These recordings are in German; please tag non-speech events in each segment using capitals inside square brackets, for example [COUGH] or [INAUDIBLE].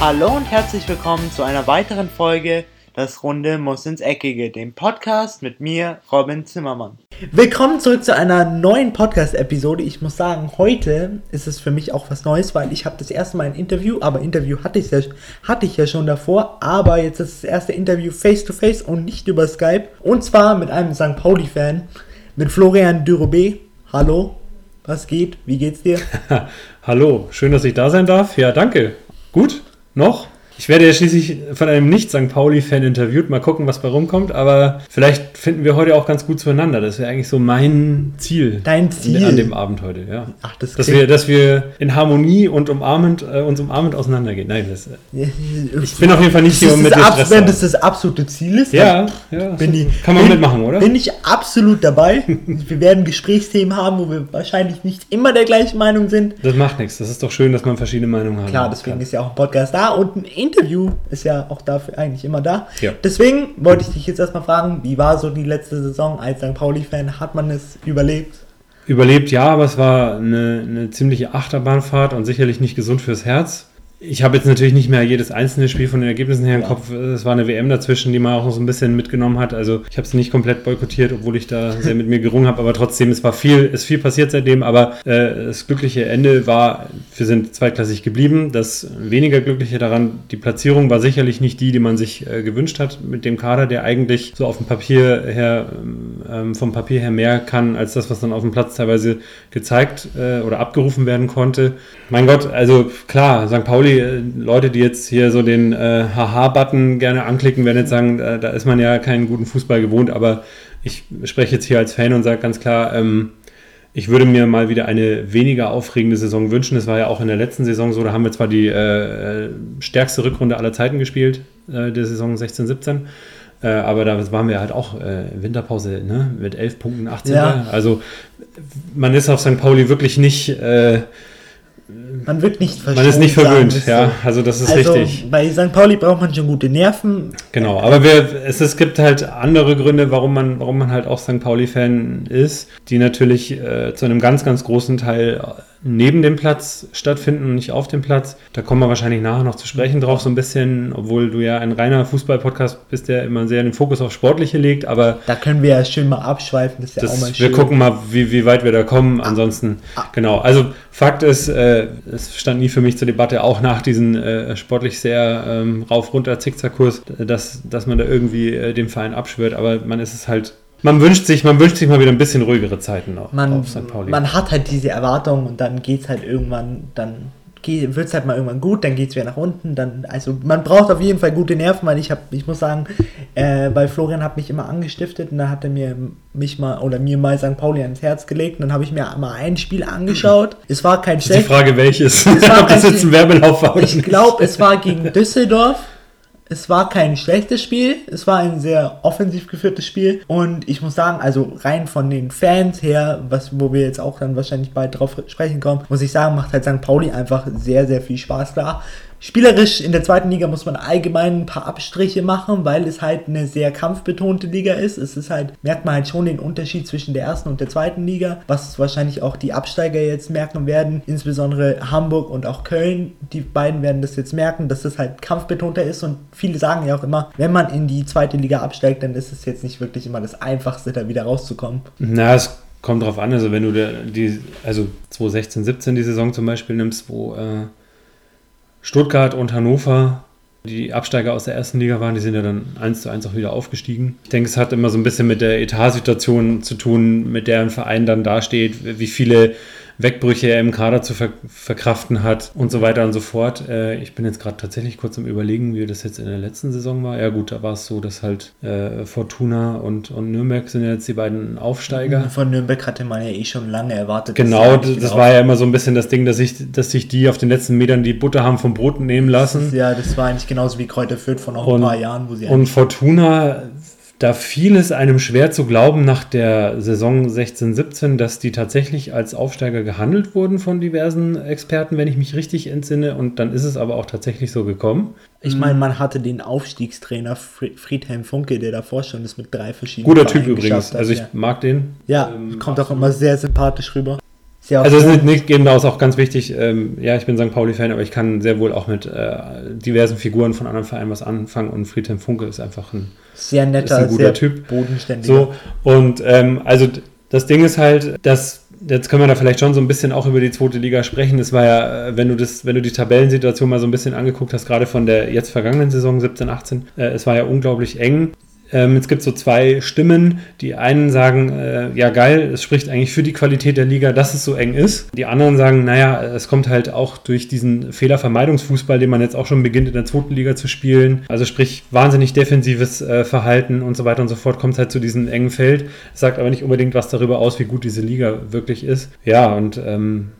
Hallo und herzlich willkommen zu einer weiteren Folge Das Runde muss ins Eckige, dem Podcast mit mir, Robin Zimmermann. Willkommen zurück zu einer neuen Podcast-Episode. Ich muss sagen, heute ist es für mich auch was Neues, weil ich habe das erste Mal ein Interview, aber Interview hatte ich, ja, hatte ich ja schon davor, aber jetzt ist das erste Interview face-to-face und nicht über Skype. Und zwar mit einem St. Pauli-Fan, mit Florian Dürobé. Hallo, was geht? Wie geht's dir? [LAUGHS] Hallo, schön, dass ich da sein darf. Ja, danke. Gut, noch? Ich werde ja schließlich von einem Nicht-St. Pauli-Fan interviewt. Mal gucken, was bei rumkommt. Aber vielleicht finden wir heute auch ganz gut zueinander. Das wäre eigentlich so mein Ziel. Dein Ziel? An dem Abend heute, ja. Ach, das dass wir, dass wir in Harmonie und umarmend, äh, uns umarmend auseinandergehen. Nein, das, äh, ich bin auf jeden Fall nicht hier, um mit dir Stress Wenn das das absolute Ziel ist, ja, ja bin so, ich, kann man bin, mitmachen, oder? Bin ich absolut dabei. [LAUGHS] wir werden Gesprächsthemen haben, wo wir wahrscheinlich nicht immer der gleichen Meinung sind. Das macht nichts. Das ist doch schön, dass man verschiedene Meinungen hat. Klar, deswegen kann. ist ja auch ein Podcast da und ein Interview ist ja auch dafür eigentlich immer da. Ja. Deswegen wollte ich dich jetzt erstmal fragen, wie war so die letzte Saison als St. Pauli-Fan? Hat man es überlebt? Überlebt, ja, aber es war eine, eine ziemliche Achterbahnfahrt und sicherlich nicht gesund fürs Herz. Ich habe jetzt natürlich nicht mehr jedes einzelne Spiel von den Ergebnissen her im ja. Kopf. Es war eine WM dazwischen, die man auch noch so ein bisschen mitgenommen hat. Also ich habe es nicht komplett boykottiert, obwohl ich da sehr mit mir gerungen habe. Aber trotzdem, es war viel, ist viel passiert seitdem. Aber äh, das glückliche Ende war, wir sind zweitklassig geblieben. Das weniger glückliche daran, die Platzierung war sicherlich nicht die, die man sich äh, gewünscht hat mit dem Kader, der eigentlich so auf dem Papier her, ähm, vom Papier her mehr kann als das, was dann auf dem Platz teilweise gezeigt äh, oder abgerufen werden konnte. Mein Gott, also klar, St. Pauli Pauli, äh, Leute, die jetzt hier so den äh, Haha-Button gerne anklicken, werden jetzt sagen, äh, da ist man ja keinen guten Fußball gewohnt, aber ich spreche jetzt hier als Fan und sage ganz klar, ähm, ich würde mir mal wieder eine weniger aufregende Saison wünschen. Es war ja auch in der letzten Saison so, da haben wir zwar die äh, äh stärkste Rückrunde aller Zeiten gespielt, äh, der Saison 16, 17. Äh, aber da waren wir halt auch äh, Winterpause ne? mit 11 Punkten, 18. Ja. Also man ist auf St. Pauli wirklich nicht äh, man wird nicht Man ist nicht verwöhnt, ja, also das ist also richtig. Bei St. Pauli braucht man schon gute Nerven. Genau, aber wir, es, es gibt halt andere Gründe, warum man, warum man halt auch St. Pauli-Fan ist, die natürlich äh, zu einem ganz, ganz großen Teil neben dem Platz stattfinden und nicht auf dem Platz. Da kommen wir wahrscheinlich nachher noch zu sprechen drauf, so ein bisschen, obwohl du ja ein reiner Fußball-Podcast bist, der immer sehr den Fokus auf Sportliche legt, aber. Da können wir ja schön mal abschweifen, das ist ja das, auch mal schön. Wir gucken mal, wie, wie weit wir da kommen. Ansonsten, ah. genau. Also, Fakt ist, äh, es stand nie für mich zur Debatte, auch nach diesem äh, sportlich sehr ähm, rauf-runter Zickzackkurs, dass, dass man da irgendwie äh, dem Verein abschwört, aber man ist es halt man wünscht sich, man wünscht sich mal wieder ein bisschen ruhigere Zeiten noch man, auf St. Pauli. Man hat halt diese Erwartung und dann geht es halt irgendwann, dann wird es halt mal irgendwann gut, dann geht es wieder nach unten. Dann, also man braucht auf jeden Fall gute Nerven, weil ich habe, ich muss sagen, äh, weil Florian hat mich immer angestiftet und da hat er mir mich mal oder mir mal St. Pauli ans Herz gelegt und dann habe ich mir mal ein Spiel angeschaut. Es war kein schlechtes. Die Frage welches? Es war Ob das jetzt ein Werbelauf war. Ich glaube, es war gegen Düsseldorf. Es war kein schlechtes Spiel, es war ein sehr offensiv geführtes Spiel und ich muss sagen, also rein von den Fans her, was, wo wir jetzt auch dann wahrscheinlich bald drauf sprechen kommen, muss ich sagen, macht halt St. Pauli einfach sehr, sehr viel Spaß da. Spielerisch in der zweiten Liga muss man allgemein ein paar Abstriche machen, weil es halt eine sehr kampfbetonte Liga ist. Es ist halt, merkt man halt schon den Unterschied zwischen der ersten und der zweiten Liga, was wahrscheinlich auch die Absteiger jetzt merken werden, insbesondere Hamburg und auch Köln. Die beiden werden das jetzt merken, dass es halt kampfbetonter ist und viele sagen ja auch immer, wenn man in die zweite Liga absteigt, dann ist es jetzt nicht wirklich immer das Einfachste, da wieder rauszukommen. Na, es kommt drauf an, also wenn du die, also 2016, 17 die Saison zum Beispiel nimmst, wo äh Stuttgart und Hannover, die Absteiger aus der ersten Liga waren, die sind ja dann eins zu eins auch wieder aufgestiegen. Ich denke, es hat immer so ein bisschen mit der Etatsituation zu tun, mit der ein Verein dann dasteht, wie viele Wegbrüche er im Kader zu ver verkraften hat und so weiter und so fort. Äh, ich bin jetzt gerade tatsächlich kurz am Überlegen, wie das jetzt in der letzten Saison war. Ja, gut, da war es so, dass halt äh, Fortuna und, und Nürnberg sind jetzt die beiden Aufsteiger. Von Nürnberg hatte man ja eh schon lange erwartet. Genau, das, das war ja immer so ein bisschen das Ding, dass, ich, dass sich die auf den letzten Metern die Butter haben vom Brot nehmen lassen. Das ist, ja, das war eigentlich genauso wie Kräuter Fürth vor noch ein paar Jahren. Wo sie und Fortuna da fiel es einem schwer zu glauben nach der Saison 16-17, dass die tatsächlich als Aufsteiger gehandelt wurden von diversen Experten, wenn ich mich richtig entsinne. Und dann ist es aber auch tatsächlich so gekommen. Ich meine, man hatte den Aufstiegstrainer Friedhelm Funke, der davor schon ist mit drei verschiedenen. Guter Typ übrigens. Hat, also ich ja. mag den. Ja, ähm, kommt auch immer sehr sympathisch rüber. Sehr Also es ist nicht da ist auch ganz wichtig, ähm, ja, ich bin St. Pauli-Fan, aber ich kann sehr wohl auch mit äh, diversen Figuren von anderen Vereinen was anfangen und Friedhelm Funke ist einfach ein, sehr netter, ein guter sehr Typ. bodenständiger. So, und ähm, also das Ding ist halt, dass jetzt können wir da vielleicht schon so ein bisschen auch über die zweite Liga sprechen. Es war ja, äh, wenn du das, wenn du die Tabellensituation mal so ein bisschen angeguckt hast, gerade von der jetzt vergangenen Saison 17, 18, äh, es war ja unglaublich eng. Ähm, es gibt so zwei Stimmen. Die einen sagen, äh, ja geil, es spricht eigentlich für die Qualität der Liga, dass es so eng ist. Die anderen sagen, naja, es kommt halt auch durch diesen Fehlervermeidungsfußball, den man jetzt auch schon beginnt in der zweiten Liga zu spielen. Also sprich wahnsinnig defensives äh, Verhalten und so weiter und so fort, kommt halt zu diesem engen Feld. Es sagt aber nicht unbedingt was darüber aus, wie gut diese Liga wirklich ist. Ja, und ähm,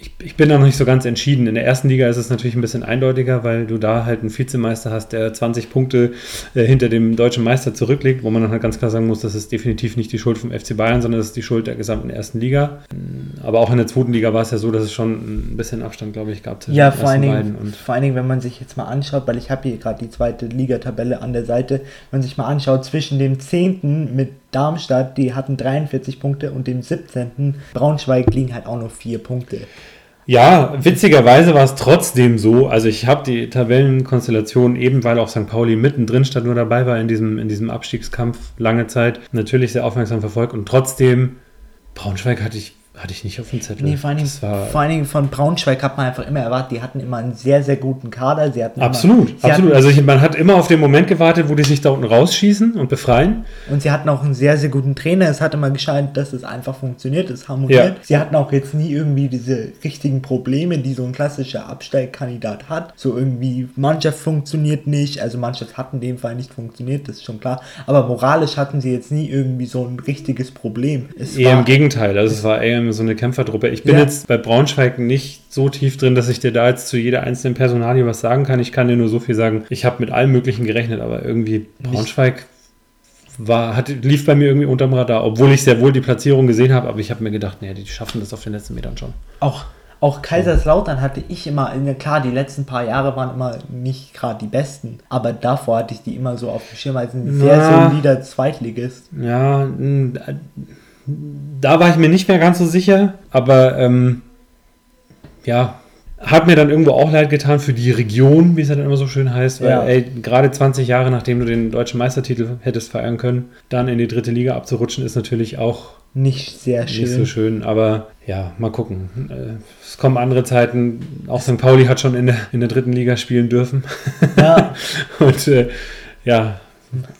ich, ich bin da noch nicht so ganz entschieden. In der ersten Liga ist es natürlich ein bisschen eindeutiger, weil du da halt einen Vizemeister hast, der 20 Punkte äh, hinter dem deutschen Meister zurückliegt, wo man dann halt ganz klar sagen muss, das ist definitiv nicht die Schuld vom FC Bayern, sondern das ist die Schuld der gesamten ersten Liga. Aber auch in der zweiten Liga war es ja so, dass es schon ein bisschen Abstand, glaube ich, gab zwischen Ja, den vor allen, ersten Dingen, beiden. Und vor allen Dingen, wenn man sich jetzt mal anschaut, weil ich habe hier gerade die zweite Ligatabelle an der Seite, wenn man sich mal anschaut, zwischen dem 10. mit Darmstadt, die hatten 43 Punkte, und dem 17. Braunschweig liegen halt auch nur 4 Punkte. Ja, witzigerweise war es trotzdem so. Also ich habe die Tabellenkonstellation eben, weil auch St. Pauli mittendrin stand, nur dabei war in diesem, in diesem Abstiegskampf lange Zeit, natürlich sehr aufmerksam verfolgt. Und trotzdem, Braunschweig hatte ich, hatte ich nicht auf dem Zettel. Nee, vor allen, Dingen, vor allen Dingen von Braunschweig hat man einfach immer erwartet, die hatten immer einen sehr, sehr guten Kader. Sie hatten absolut, immer, sie absolut. Hatten, Also ich, man hat immer auf den Moment gewartet, wo die sich da unten rausschießen und befreien. und sie hatten auch einen sehr, sehr guten Trainer. Es hat immer gescheint, dass es einfach funktioniert, es harmoniert. Ja. Sie hatten auch jetzt nie irgendwie diese richtigen Probleme, die so ein klassischer Absteigkandidat hat. So irgendwie, Mannschaft funktioniert nicht, also Mannschaft hat in dem Fall nicht funktioniert, das ist schon klar. Aber moralisch hatten sie jetzt nie irgendwie so ein richtiges Problem. Es Eher war, im Gegenteil. Also es war eher so eine Kämpfertruppe. Ich bin Ja. jetzt bei Braunschweig nicht so tief drin, dass ich dir da jetzt zu jeder einzelnen Personalie was sagen kann. Ich kann dir nur so viel sagen. Ich habe mit allem Möglichen gerechnet, aber irgendwie Braunschweig war, hat, lief bei mir irgendwie unterm Radar, obwohl ich sehr wohl die Platzierung gesehen habe, aber ich habe mir gedacht, nee, die schaffen das auf den letzten Metern schon. Auch, auch Kaiserslautern hatte ich immer, klar, die letzten paar Jahre waren immer nicht gerade die besten, aber davor hatte ich die immer so auf dem Schirm als ein sehr solider Zweitligist. Ja, mh, da war ich mir nicht mehr ganz so sicher, aber ähm, ja, hat mir dann irgendwo auch leid getan für die Region, wie es ja dann immer so schön heißt, weil Ja. ey, gerade 20 Jahre nachdem du den deutschen Meistertitel hättest feiern können, dann in die dritte Liga abzurutschen, ist natürlich auch Nicht sehr schön. nicht so schön, aber ja, mal gucken. Äh, Es kommen andere Zeiten. Auch St. Pauli hat schon in der, in der dritten Liga spielen dürfen. Ja, [LAUGHS] Und äh, ja,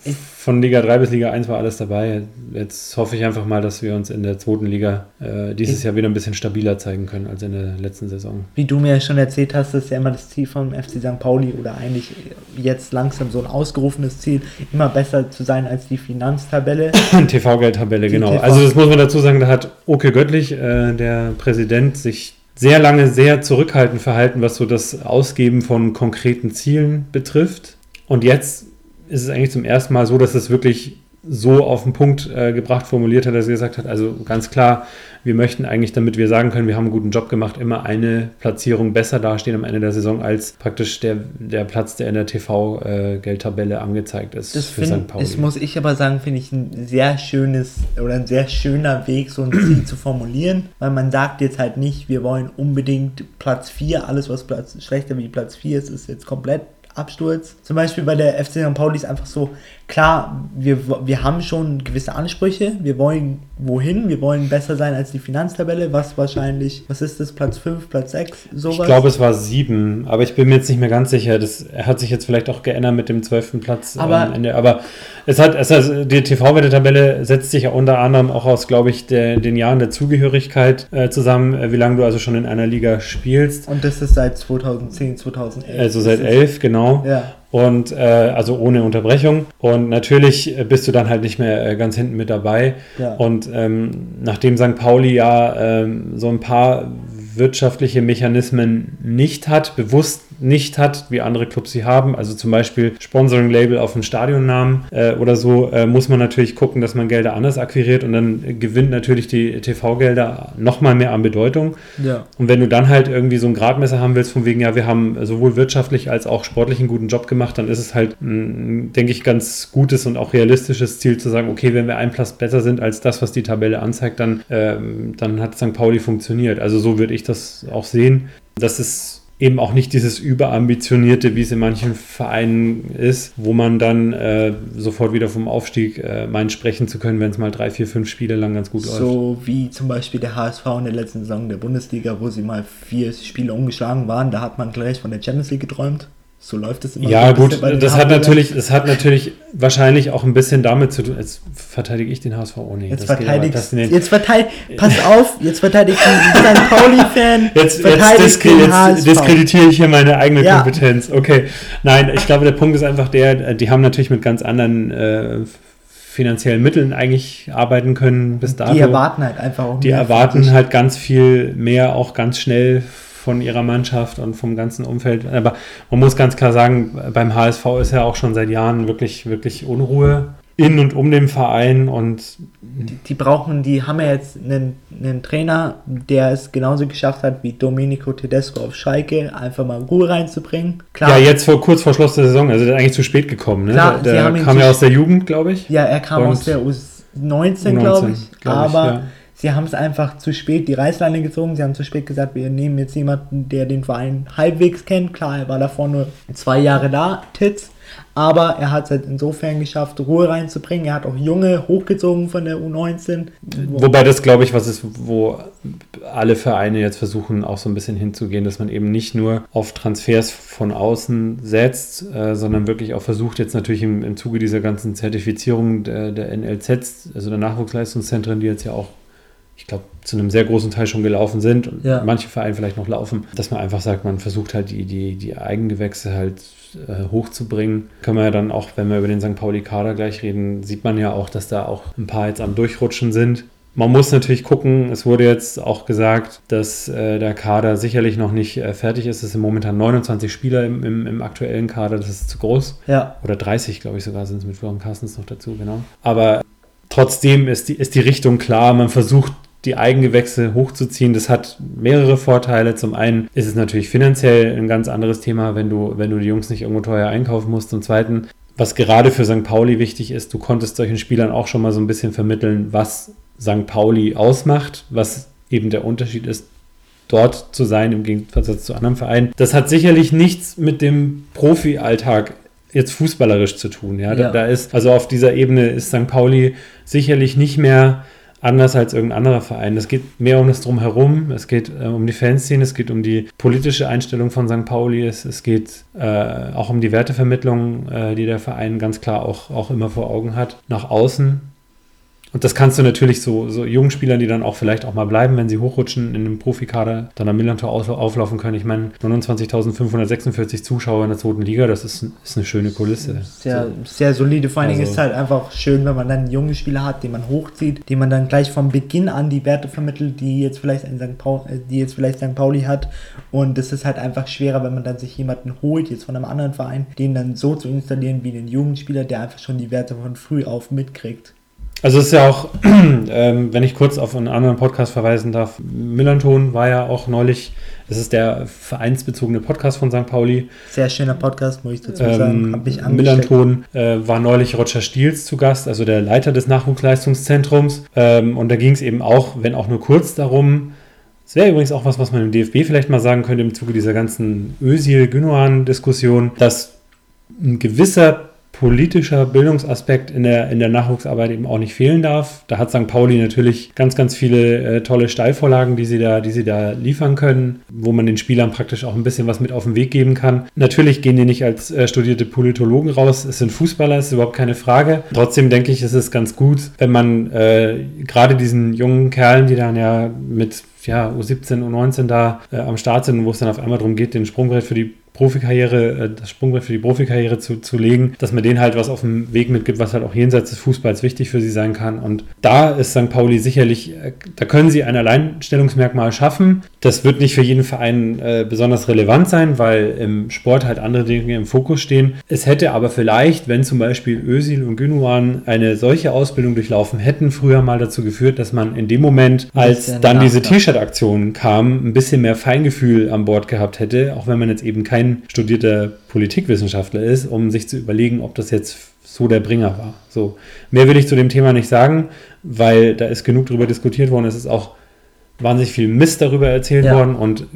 Ich- von Liga 3 bis Liga 1 war alles dabei. Jetzt hoffe ich einfach mal, dass wir uns in der zweiten Liga äh, dieses Ich- Jahr wieder ein bisschen stabiler zeigen können als in der letzten Saison. wie du mir schon erzählt hast, ist ja immer das Ziel vom FC St. Pauli oder eigentlich jetzt langsam so ein ausgerufenes Ziel, immer besser zu sein als die Finanztabelle. [COUGHS] TV-Geldtabelle, genau. TV Also das muss man dazu sagen, da hat Oke Göttlich, äh, der Präsident, sich sehr lange sehr zurückhaltend verhalten, was so das Ausgeben von konkreten Zielen betrifft. Und jetzt ist es eigentlich zum ersten Mal so, dass es wirklich so auf den Punkt äh, gebracht formuliert hat, dass er gesagt hat, also ganz klar, wir möchten eigentlich, damit wir sagen können, wir haben einen guten Job gemacht, immer eine Platzierung besser dastehen am Ende der Saison als praktisch der, der Platz, der in der TV-Geldtabelle angezeigt ist Das, für St. find, Pauli. das muss ich aber sagen, finde ich ein sehr schönes oder ein sehr schöner Weg, so ein Ziel [CLEARS THROAT] zu formulieren, weil man sagt jetzt halt nicht, wir wollen unbedingt Platz 4, alles was Platz schlechter wie Platz 4 ist, ist jetzt komplett Absturz. Zum Beispiel bei der FC St. Pauli ist einfach so, klar, wir, wir haben schon gewisse Ansprüche, wir wollen wohin, wir wollen besser sein als die Finanztabelle, was wahrscheinlich, was ist das, Platz 5, Platz 6, sowas? Ich glaube, es war sieben, aber ich bin mir jetzt nicht mehr ganz sicher. Das hat sich jetzt vielleicht auch geändert mit dem zwölften Platz Aber- am Ende. Aber es hat, es hat die TV-Wette-Tabelle setzt sich ja unter anderem auch aus, glaube ich, der, den Jahren der Zugehörigkeit äh, zusammen, äh, wie lange du also schon in einer Liga spielst. Und das ist seit 2010, 2011. Also seit Das ist- elf, genau. Ja. Und äh, also ohne Unterbrechung. Und natürlich bist du dann halt nicht mehr äh, ganz hinten mit dabei. Ja. Und ähm, nachdem St. Pauli ja ähm, so ein paar wirtschaftliche Mechanismen nicht hat, bewusst nicht hat, wie andere Clubs sie haben. Also zum Beispiel Sponsoring-Label auf den Stadionnamen äh, oder so, äh, muss man natürlich gucken, dass man Gelder anders akquiriert und dann gewinnt natürlich die TV-Gelder nochmal mehr an Bedeutung. Ja. Und wenn du dann halt irgendwie so ein Gradmesser haben willst, von wegen, ja, wir haben sowohl wirtschaftlich als auch sportlich einen guten Job gemacht, dann ist es halt, mh, denke ich, ganz gutes und auch realistisches Ziel zu sagen, okay, wenn wir ein Platz besser sind als das, was die Tabelle anzeigt, dann, ähm, dann hat St. Pauli funktioniert. Also so würde ich das auch sehen. Das ist eben auch nicht dieses überambitionierte, wie es in manchen Vereinen ist, wo man dann äh, sofort wieder vom Aufstieg äh, meint, sprechen zu können, wenn es mal drei, vier, fünf Spiele lang ganz gut so läuft. So wie zum Beispiel der HSV in der letzten Saison der Bundesliga, wo sie mal vier Spiele ungeschlagen waren, da hat man gleich von der Champions League geträumt. So läuft es immer. Ja, gut, den das hat, Hamburgern. natürlich, das hat natürlich wahrscheinlich auch ein bisschen damit zu tun. Jetzt verteidige ich den HSV. Oh nee, Jetzt aber- verteidigst nee. jetzt verteidigt, pass auf, jetzt verteidigt ein St. Pauli-Fan, [LAUGHS] Jetzt, jetzt, den jetzt diskreditiere ich hier meine eigene Ja. Kompetenz. Okay. Nein, ich glaube, der Punkt ist einfach der, die haben natürlich mit ganz anderen äh, finanziellen Mitteln eigentlich arbeiten können bis dato. Die erwarten halt einfach auch Die mehr von erwarten halt ganz viel mehr, auch ganz schnell von ihrer Mannschaft und vom ganzen Umfeld. Aber man muss ganz klar sagen, beim HSV ist ja auch schon seit Jahren wirklich, wirklich Unruhe in und um den Verein und Die, die brauchen, die haben ja jetzt einen, einen Trainer, der es genauso geschafft hat wie Domenico Tedesco auf Schalke, einfach mal Ruhe reinzubringen. Klar, ja, jetzt vor kurz vor Schluss der Saison, also der ist eigentlich zu spät gekommen. Ne? Klar, der der kam ja aus der Jugend, glaube ich. Ja, er kam aus der U19, U19, glaube ich. glaub ich, aber ja. Sie haben es einfach zu spät die Reißleine gezogen. Sie haben zu spät gesagt, wir nehmen jetzt jemanden, der den Verein halbwegs kennt. Klar, er war davor nur zwei Jahre da, Titz. Aber er hat es halt insofern geschafft, Ruhe reinzubringen. Er hat auch Junge hochgezogen von der U19. Wo- Wobei das, glaube ich, was ist, wo alle Vereine jetzt versuchen, auch so ein bisschen hinzugehen, dass man eben nicht nur auf Transfers von außen setzt, äh, sondern wirklich auch versucht, jetzt natürlich im, im Zuge dieser ganzen Zertifizierung der, der NLZs, also der Nachwuchsleistungszentren, die jetzt ja auch, ich glaube, zu einem sehr großen Teil schon gelaufen sind und Ja. manche Vereine vielleicht noch laufen, dass man einfach sagt, man versucht halt die, die, die Eigengewächse halt äh, hochzubringen. Kann man ja dann auch, wenn wir über den St. Pauli-Kader gleich reden, sieht man ja auch, dass da auch ein paar jetzt am Durchrutschen sind. Man muss natürlich gucken, es wurde jetzt auch gesagt, dass äh, der Kader sicherlich noch nicht äh, fertig ist. Es sind momentan 29 Spieler im, im, im aktuellen Kader, das ist zu groß. Ja, Oder 30, glaube ich sogar, sind es mit Florian Carstens noch dazu, genau. Aber trotzdem ist die, ist die Richtung klar. Man versucht, die Eigengewächse hochzuziehen. Das hat mehrere Vorteile. Zum einen ist es natürlich finanziell ein ganz anderes Thema, wenn du, wenn du die Jungs nicht irgendwo teuer einkaufen musst. Zum zweiten, was gerade für St. Pauli wichtig ist, du konntest solchen Spielern auch schon mal so ein bisschen vermitteln, was St. Pauli ausmacht, was eben der Unterschied ist, dort zu sein im Gegensatz zu anderen Vereinen. Das hat sicherlich nichts mit dem Profi-Alltag jetzt fußballerisch zu tun. Ja? Da, Ja. da ist, also auf dieser Ebene ist St. Pauli sicherlich nicht mehr anders als irgendein anderer Verein. Es geht mehr um das Drumherum, es geht äh, um die Fanszene, es geht um die politische Einstellung von St. Pauli, es, es geht äh, auch um die Wertevermittlung, äh, die der Verein ganz klar auch, auch immer vor Augen hat, nach außen. Und das kannst du natürlich so, so jungen Spielern, die dann auch vielleicht auch mal bleiben, wenn sie hochrutschen in dem Profikader, dann am Millantor auflaufen können. Ich meine, 29.546 Zuschauer in der zweiten Liga, das ist, ist eine schöne Kulisse. sehr, So. sehr solide. Vor allen Dingen Also- ist es halt einfach schön, wenn man dann junge Spieler hat, die man hochzieht, die man dann gleich vom Beginn an die Werte vermittelt, die jetzt vielleicht ein St. Paul, äh, die jetzt vielleicht St. Pauli hat. Und es ist halt einfach schwerer, wenn man dann sich jemanden holt, jetzt von einem anderen Verein, den dann so zu installieren wie den Jugendspieler, der einfach schon die Werte von früh auf mitkriegt. Also es ist ja auch, [CLEARS THROAT] ähm, wenn ich kurz auf einen anderen Podcast verweisen darf, Millanton war ja auch neulich, es ist der vereinsbezogene Podcast von St. Pauli. Sehr schöner Podcast, muss ich dazu sagen. Ähm, Hab mich. Millanton äh, war neulich Roger Stiels zu Gast, also der Leiter des Nachwuchsleistungszentrums. Ähm, und da ging es eben auch, wenn auch nur kurz darum, es wäre übrigens auch was, was man im DFB vielleicht mal sagen könnte im Zuge dieser ganzen Özil-Gündogan-Diskussion, dass ein gewisser politischer Bildungsaspekt in der, in der Nachwuchsarbeit eben auch nicht fehlen darf. Da hat St. Pauli natürlich ganz, ganz viele äh, tolle Steilvorlagen, die sie, da, die sie da liefern können, wo man den Spielern praktisch auch ein bisschen was mit auf den Weg geben kann. Natürlich gehen die nicht als äh, studierte Politologen raus, es sind Fußballer, ist überhaupt keine Frage. Trotzdem denke ich, ist es ganz gut, wenn man äh, gerade diesen jungen Kerlen, die dann ja mit ja, U17, U19 da äh, am Start sind, wo es dann auf einmal darum geht, den Sprungbrett für die Profikarriere, äh, das Sprungbrett für die Profikarriere zu, zu legen, dass man denen halt was auf dem Weg mitgibt, was halt auch jenseits des Fußballs wichtig für sie sein kann. Und da ist St. Pauli sicherlich, äh, da können sie ein Alleinstellungsmerkmal schaffen. Das wird nicht für jeden Verein äh, besonders relevant sein, weil im Sport halt andere Dinge im Fokus stehen. Es hätte aber vielleicht, wenn zum Beispiel Özil und Gündogan eine solche Ausbildung durchlaufen hätten, früher mal dazu geführt, dass man in dem Moment, als dann diese T-Shirt-Aktion kam, ein bisschen mehr Feingefühl an Bord gehabt hätte, auch wenn man jetzt eben kein studierter Politikwissenschaftler ist, um sich zu überlegen, ob das jetzt so der Bringer war. So. Mehr will ich zu dem Thema nicht sagen, weil da ist genug darüber diskutiert worden. Es ist auch wahnsinnig viel Mist darüber erzählt ja. worden und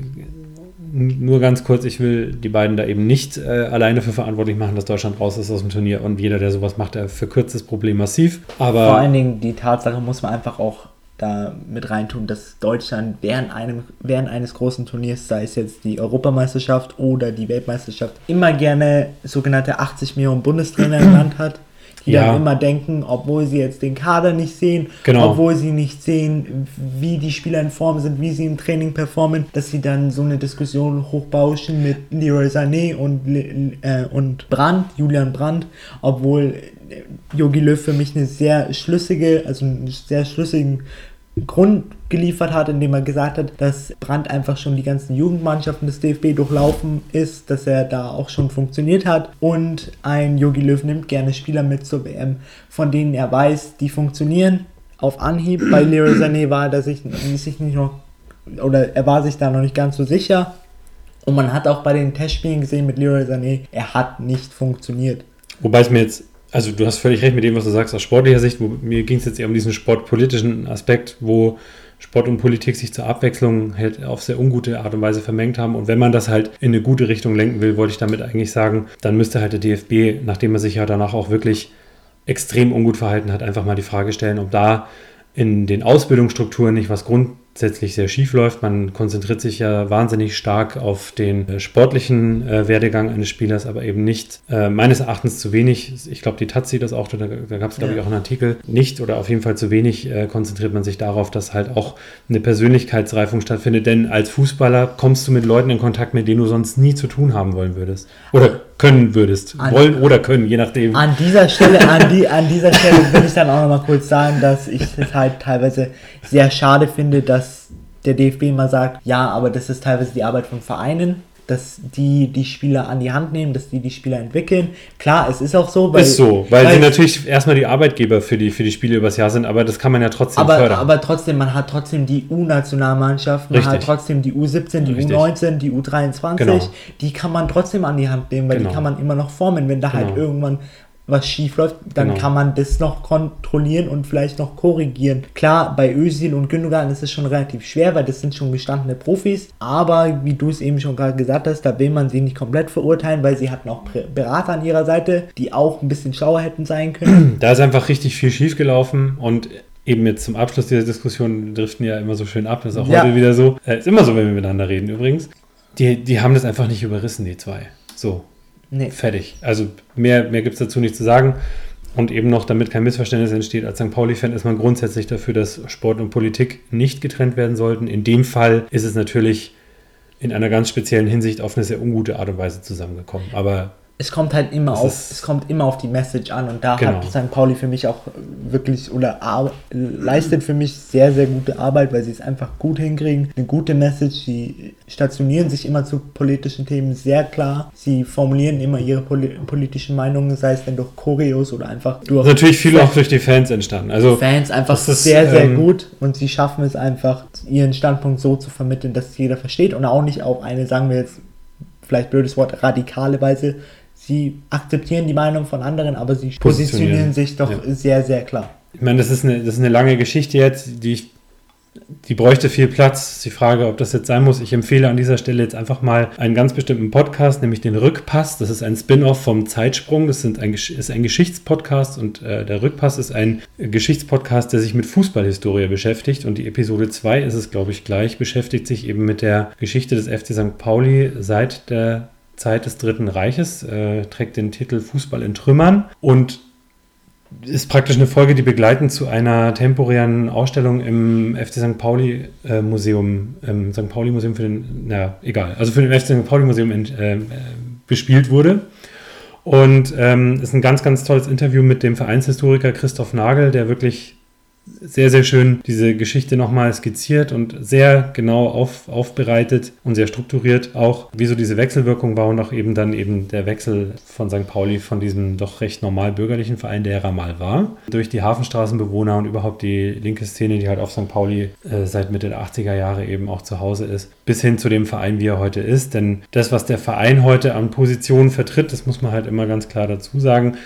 nur ganz kurz, ich will die beiden da eben nicht äh, alleine für verantwortlich machen, dass Deutschland raus ist aus dem Turnier und jeder, der sowas macht, der verkürzt das Problem massiv. Aber Vor allen Dingen die Tatsache muss man einfach auch da mit reintun, dass Deutschland während, einem, während eines großen Turniers, sei es jetzt die Europameisterschaft oder die Weltmeisterschaft, immer gerne sogenannte 80 Millionen Bundestrainer im Land hat die ja. dann immer denken, obwohl sie jetzt den Kader nicht sehen, genau. obwohl sie nicht sehen, wie die Spieler in Form sind, wie sie im Training performen, dass sie dann so eine Diskussion hochbauschen mit Leroy Sané und, äh, und Brandt, Julian Brandt, obwohl Yogi Löw für mich eine sehr schlüssige, also einen sehr schlüssigen Grund geliefert hat, indem er gesagt hat, dass Brandt einfach schon die ganzen Jugendmannschaften des DFB durchlaufen ist, dass er da auch schon funktioniert hat und ein Yogi Löw nimmt gerne Spieler mit zur WM, von denen er weiß, die funktionieren. Auf Anhieb bei Leroy Sané war er sich, sich nicht noch oder er war sich da noch nicht ganz so sicher. Und man hat auch bei den Testspielen gesehen mit Leroy Sané, er hat nicht funktioniert. Wobei es mir jetzt also du hast völlig recht mit dem, was du sagst aus sportlicher Sicht. Mir ging es jetzt eher um diesen sportpolitischen Aspekt, wo Sport und Politik sich zur Abwechslung halt auf sehr ungute Art und Weise vermengt haben. Und wenn man das halt in eine gute Richtung lenken will, wollte ich damit eigentlich sagen, dann müsste halt der DFB, nachdem er sich ja danach auch wirklich extrem ungut verhalten hat, einfach mal die Frage stellen, ob da in den Ausbildungsstrukturen nicht was Grund grundsätzlich sehr schief läuft. Man konzentriert sich ja wahnsinnig stark auf den äh, sportlichen äh, Werdegang eines Spielers, aber eben nicht, äh, meines Erachtens zu wenig, ich glaube, die Taz sieht das auch, da, da gab es, glaube ja. ich, auch einen Artikel, nicht oder auf jeden Fall zu wenig äh, konzentriert man sich darauf, dass halt auch eine Persönlichkeitsreifung stattfindet. Denn als Fußballer kommst du mit Leuten in Kontakt, mit denen du sonst nie zu tun haben wollen würdest. Oder können würdest. An, wollen oder können, je nachdem. An dieser Stelle, an, die, [LAUGHS] an dieser Stelle will ich dann auch nochmal kurz sagen, dass ich es halt teilweise sehr schade finde, dass der DFB mal sagt, ja, aber das ist teilweise die Arbeit von Vereinen dass die die Spieler an die Hand nehmen, dass die die Spieler entwickeln. Klar, es ist auch so. Weil, ist so, weil, weil sie natürlich erstmal die Arbeitgeber für die, für die Spiele übers Jahr sind, aber das kann man ja trotzdem aber, fördern. Aber trotzdem, man hat trotzdem die U-Nationalmannschaft, man Richtig. hat trotzdem die U17, die Richtig. U19, die U23, genau. die kann man trotzdem an die Hand nehmen, weil genau. die kann man immer noch formen, wenn da halt genau. halt irgendwann was schief läuft, dann genau. kann man das noch kontrollieren und vielleicht noch korrigieren. Klar, bei Özil und Gündogan ist es schon relativ schwer, weil das sind schon gestandene Profis, aber wie du es eben schon gerade gesagt hast, da will man sie nicht komplett verurteilen, weil sie hatten auch Berater an ihrer Seite, die auch ein bisschen schlauer hätten sein können. [CLEARS THROAT] Da ist einfach richtig viel schief gelaufen und eben jetzt zum Abschluss dieser Diskussion driften ja immer so schön ab, das ist auch ja. heute wieder so. Äh, ist immer so, wenn wir miteinander reden übrigens. Die, die haben das einfach nicht überrissen, die zwei. So, Nee. Fertig. Also mehr, mehr gibt es dazu nicht zu sagen. Und eben noch, damit kein Missverständnis entsteht, als St. Pauli-Fan ist man grundsätzlich dafür, dass Sport und Politik nicht getrennt werden sollten. In dem Fall ist es natürlich in einer ganz speziellen Hinsicht auf eine sehr ungute Art und Weise zusammengekommen. Aber es kommt halt immer auf, es kommt immer auf die Message an und da genau. hat St. Pauli für mich auch wirklich oder leistet für mich sehr, sehr gute Arbeit, weil sie es einfach gut hinkriegen. Eine gute Message, sie stationieren sich immer zu politischen Themen sehr klar. Sie formulieren immer ihre poli politischen Meinungen, sei es denn durch Choreos oder einfach durch. Natürlich viel auch durch die Fans entstanden. Also Fans einfach ist, sehr, sehr ähm, gut und sie schaffen es einfach, ihren Standpunkt so zu vermitteln, dass es jeder versteht und auch nicht auf eine, sagen wir jetzt, vielleicht blödes Wort, radikale Weise sie akzeptieren die Meinung von anderen, aber sie positionieren, positionieren sich doch ja. sehr, sehr klar. Ich meine, das ist, eine, das ist eine lange Geschichte jetzt, die ich die bräuchte viel Platz. Die Frage, ob das jetzt sein muss. Ich empfehle an dieser Stelle jetzt einfach mal einen ganz bestimmten Podcast, nämlich den Rückpass. Das ist ein Spin-off vom Zeitsprung. Das sind ein, ist ein Geschichtspodcast und äh, der Rückpass ist ein Geschichtspodcast, der sich mit Fußballhistorie beschäftigt. Und die Episode 2 ist es, glaube ich, gleich, beschäftigt sich eben mit der Geschichte des FC St. Pauli seit der Zeit des Dritten Reiches, äh, trägt den Titel Fußball in Trümmern und ist praktisch eine Folge, die begleitend zu einer temporären Ausstellung im FC St. Pauli äh, Museum, im St. Pauli Museum für den, na egal, also für den FC St. Pauli Museum in, äh, bespielt wurde. Und ähm, ist ein ganz, ganz tolles Interview mit dem Vereinshistoriker Christoph Nagel, der wirklich sehr, sehr schön diese Geschichte nochmal skizziert und sehr genau auf, aufbereitet und sehr strukturiert auch, wie so diese Wechselwirkung war und auch eben dann eben der Wechsel von St. Pauli von diesem doch recht normal bürgerlichen Verein, der er mal war, durch die Hafenstraßenbewohner und überhaupt die linke Szene, die halt auf St. Pauli äh, seit Mitte der 80er Jahre eben auch zu Hause ist, bis hin zu dem Verein, wie er heute ist. Denn das, was der Verein heute an Positionen vertritt, das muss man halt immer ganz klar dazu sagen,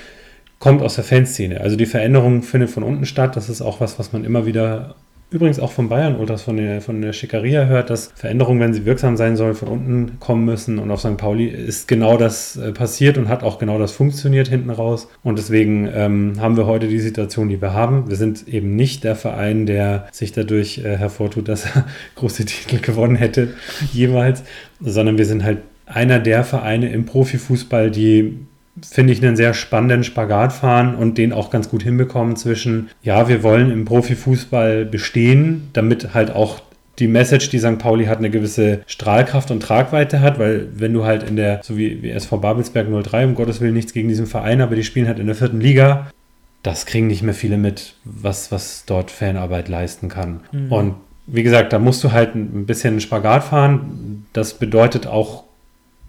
kommt aus der Fanszene. Also die Veränderung findet von unten statt. Das ist auch was, was man immer wieder, übrigens auch von Bayern Ultras, von der, von der Schickeria hört, dass Veränderungen, wenn sie wirksam sein sollen, von unten kommen müssen. Und auf St. Pauli ist genau das äh, passiert und hat auch genau das funktioniert hinten raus. Und deswegen ähm, haben wir heute die Situation, die wir haben. Wir sind eben nicht der Verein, der sich dadurch äh, hervortut, dass er [LAUGHS] große Titel gewonnen hätte, jemals, sondern wir sind halt einer der Vereine im Profifußball, die finde ich, einen sehr spannenden Spagat fahren und den auch ganz gut hinbekommen zwischen, ja, wir wollen im Profifußball bestehen, damit halt auch die Message, die St. Pauli hat, eine gewisse Strahlkraft und Tragweite hat, weil wenn du halt in der, so wie, wie SV Babelsberg 03, um Gottes Willen nichts gegen diesen Verein, aber die spielen halt in der vierten Liga, das kriegen nicht mehr viele mit, was, was dort Fanarbeit leisten kann. Mhm. Und wie gesagt, da musst du halt ein bisschen Spagat fahren. Das bedeutet auch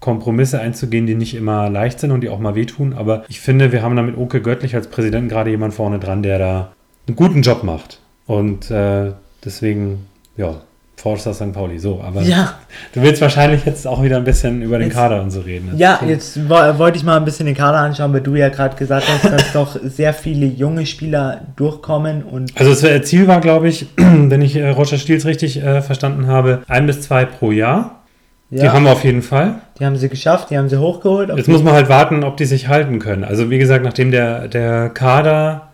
Kompromisse einzugehen, die nicht immer leicht sind und die auch mal wehtun. Aber ich finde, wir haben da mit Oke Göttlich als Präsident gerade jemand vorne dran, der da einen guten Job macht. Und äh, deswegen, ja, Forster St. Pauli. So, aber ja. du willst wahrscheinlich jetzt auch wieder ein bisschen über den jetzt, Kader und so reden. Das ja, jetzt wollte ich mal ein bisschen den Kader anschauen, weil du ja gerade gesagt hast, dass doch sehr viele junge Spieler durchkommen. und Also das Ziel war, glaube ich, [CLEARS THROAT] wenn ich äh, Roger Stiels richtig äh, verstanden habe, ein bis zwei pro Jahr. Ja. Die haben wir auf jeden Fall. Die haben sie geschafft, die haben sie hochgeholt. Jetzt muss man halt warten, ob die sich halten können. Also wie gesagt, nachdem der, der Kader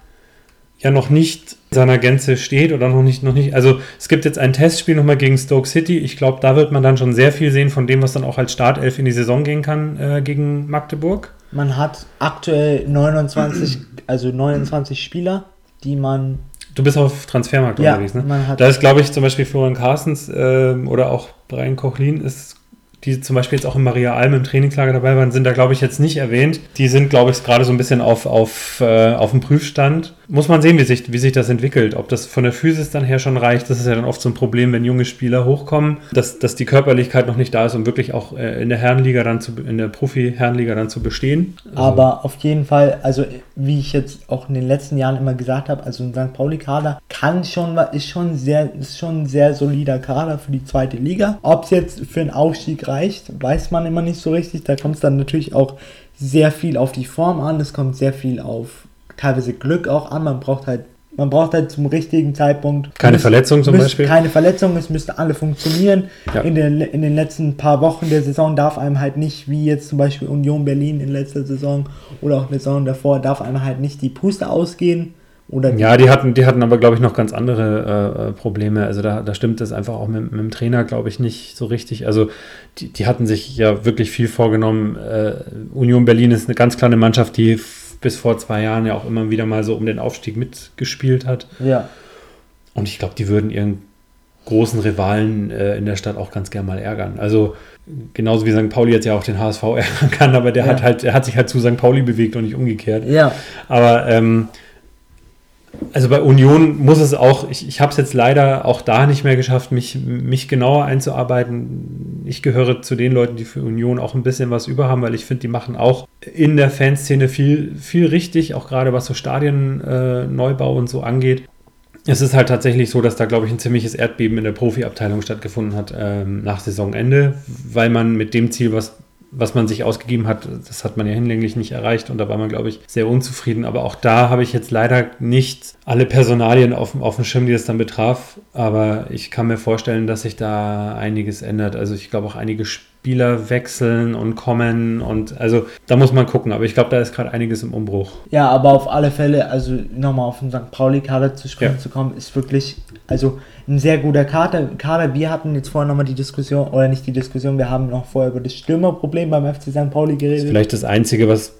ja noch nicht seiner Gänze steht oder noch nicht, noch nicht. Also es gibt jetzt ein Testspiel nochmal gegen Stoke City. Ich glaube, da wird man dann schon sehr viel sehen von dem, was dann auch als Startelf in die Saison gehen kann äh, gegen Magdeburg. Man hat aktuell 29, also 29 Spieler, die man. Du bist auf Transfermarkt ja, unterwegs, ne? da ist, glaube ich, zum Beispiel Florian Carstens äh, oder auch Brian Kochlin ist die zum Beispiel jetzt auch in Maria Alm im Trainingslager dabei waren, sind da, glaube ich, jetzt nicht erwähnt. Die sind, glaube ich, gerade so ein bisschen auf, auf, äh, auf dem Prüfstand. Muss man sehen, wie sich, wie sich das entwickelt. Ob das von der Physis dann her schon reicht, das ist ja dann oft so ein Problem, wenn junge Spieler hochkommen, dass, dass die Körperlichkeit noch nicht da ist, um wirklich auch äh, in der Herrenliga dann zu, in der Profi-Herrenliga dann zu bestehen. Aber auf jeden Fall, also wie ich jetzt auch in den letzten Jahren immer gesagt habe, also ein St. Pauli-Kader kann schon, ist schon sehr, ist schon ein sehr solider Kader für die zweite Liga. Ob es jetzt für einen Aufstieg reicht, weiß man immer nicht so richtig. Da kommt es dann natürlich auch sehr viel auf die Form an. Es kommt sehr viel auf teilweise Glück auch an. Man braucht halt man braucht halt zum richtigen Zeitpunkt. Keine müsst, Verletzung zum müsst, Beispiel? Keine Verletzung, es müsste alle funktionieren. Ja. In, den, in den letzten paar Wochen der Saison darf einem halt nicht, wie jetzt zum Beispiel Union Berlin in letzter Saison oder auch in der Saison davor, darf einem halt nicht die Puste ausgehen. Oder ja, die hatten, die hatten aber, glaube ich, noch ganz andere äh, Probleme. Also da, da stimmt es einfach auch mit, mit dem Trainer, glaube ich, nicht so richtig. Also die, die hatten sich ja wirklich viel vorgenommen. Äh, Union Berlin ist eine ganz kleine Mannschaft, die bis vor zwei Jahren ja auch immer wieder mal so um den Aufstieg mitgespielt hat. Ja. Und ich glaube, die würden ihren großen Rivalen äh, in der Stadt auch ganz gern mal ärgern. Also genauso wie St. Pauli jetzt ja auch den HSV [LAUGHS] ärgern kann, aber der ja. hat halt, er hat sich halt zu St. Pauli bewegt und nicht umgekehrt. Ja. Aber ähm, also bei Union muss es auch, ich, ich habe es jetzt leider auch da nicht mehr geschafft, mich, mich genauer einzuarbeiten. Ich gehöre zu den Leuten, die für Union auch ein bisschen was über haben, weil ich finde, die machen auch in der Fanszene viel, viel richtig, auch gerade was so Stadienneubau äh, und so angeht. Es ist halt tatsächlich so, dass da, glaube ich, ein ziemliches Erdbeben in der Profiabteilung stattgefunden hat ähm, nach Saisonende, weil man mit dem Ziel, was was man sich ausgegeben hat, das hat man ja hinlänglich nicht erreicht und da war man, glaube ich, sehr unzufrieden. Aber auch da habe ich jetzt leider nicht alle Personalien auf, auf dem Schirm, die es dann betraf. Aber ich kann mir vorstellen, dass sich da einiges ändert. Also ich glaube auch einige Spieler wechseln und kommen und also da muss man gucken. Aber ich glaube, da ist gerade einiges im Umbruch. Ja, aber auf alle Fälle, also nochmal auf den St. Pauli-Kader zu sprechen ja. zu kommen, ist wirklich, also ein sehr guter Kader. Kader. Wir hatten jetzt vorher nochmal die Diskussion, oder nicht die Diskussion, wir haben noch vorher über das Stürmerproblem beim FC St. Pauli geredet. Das ist vielleicht das Einzige, was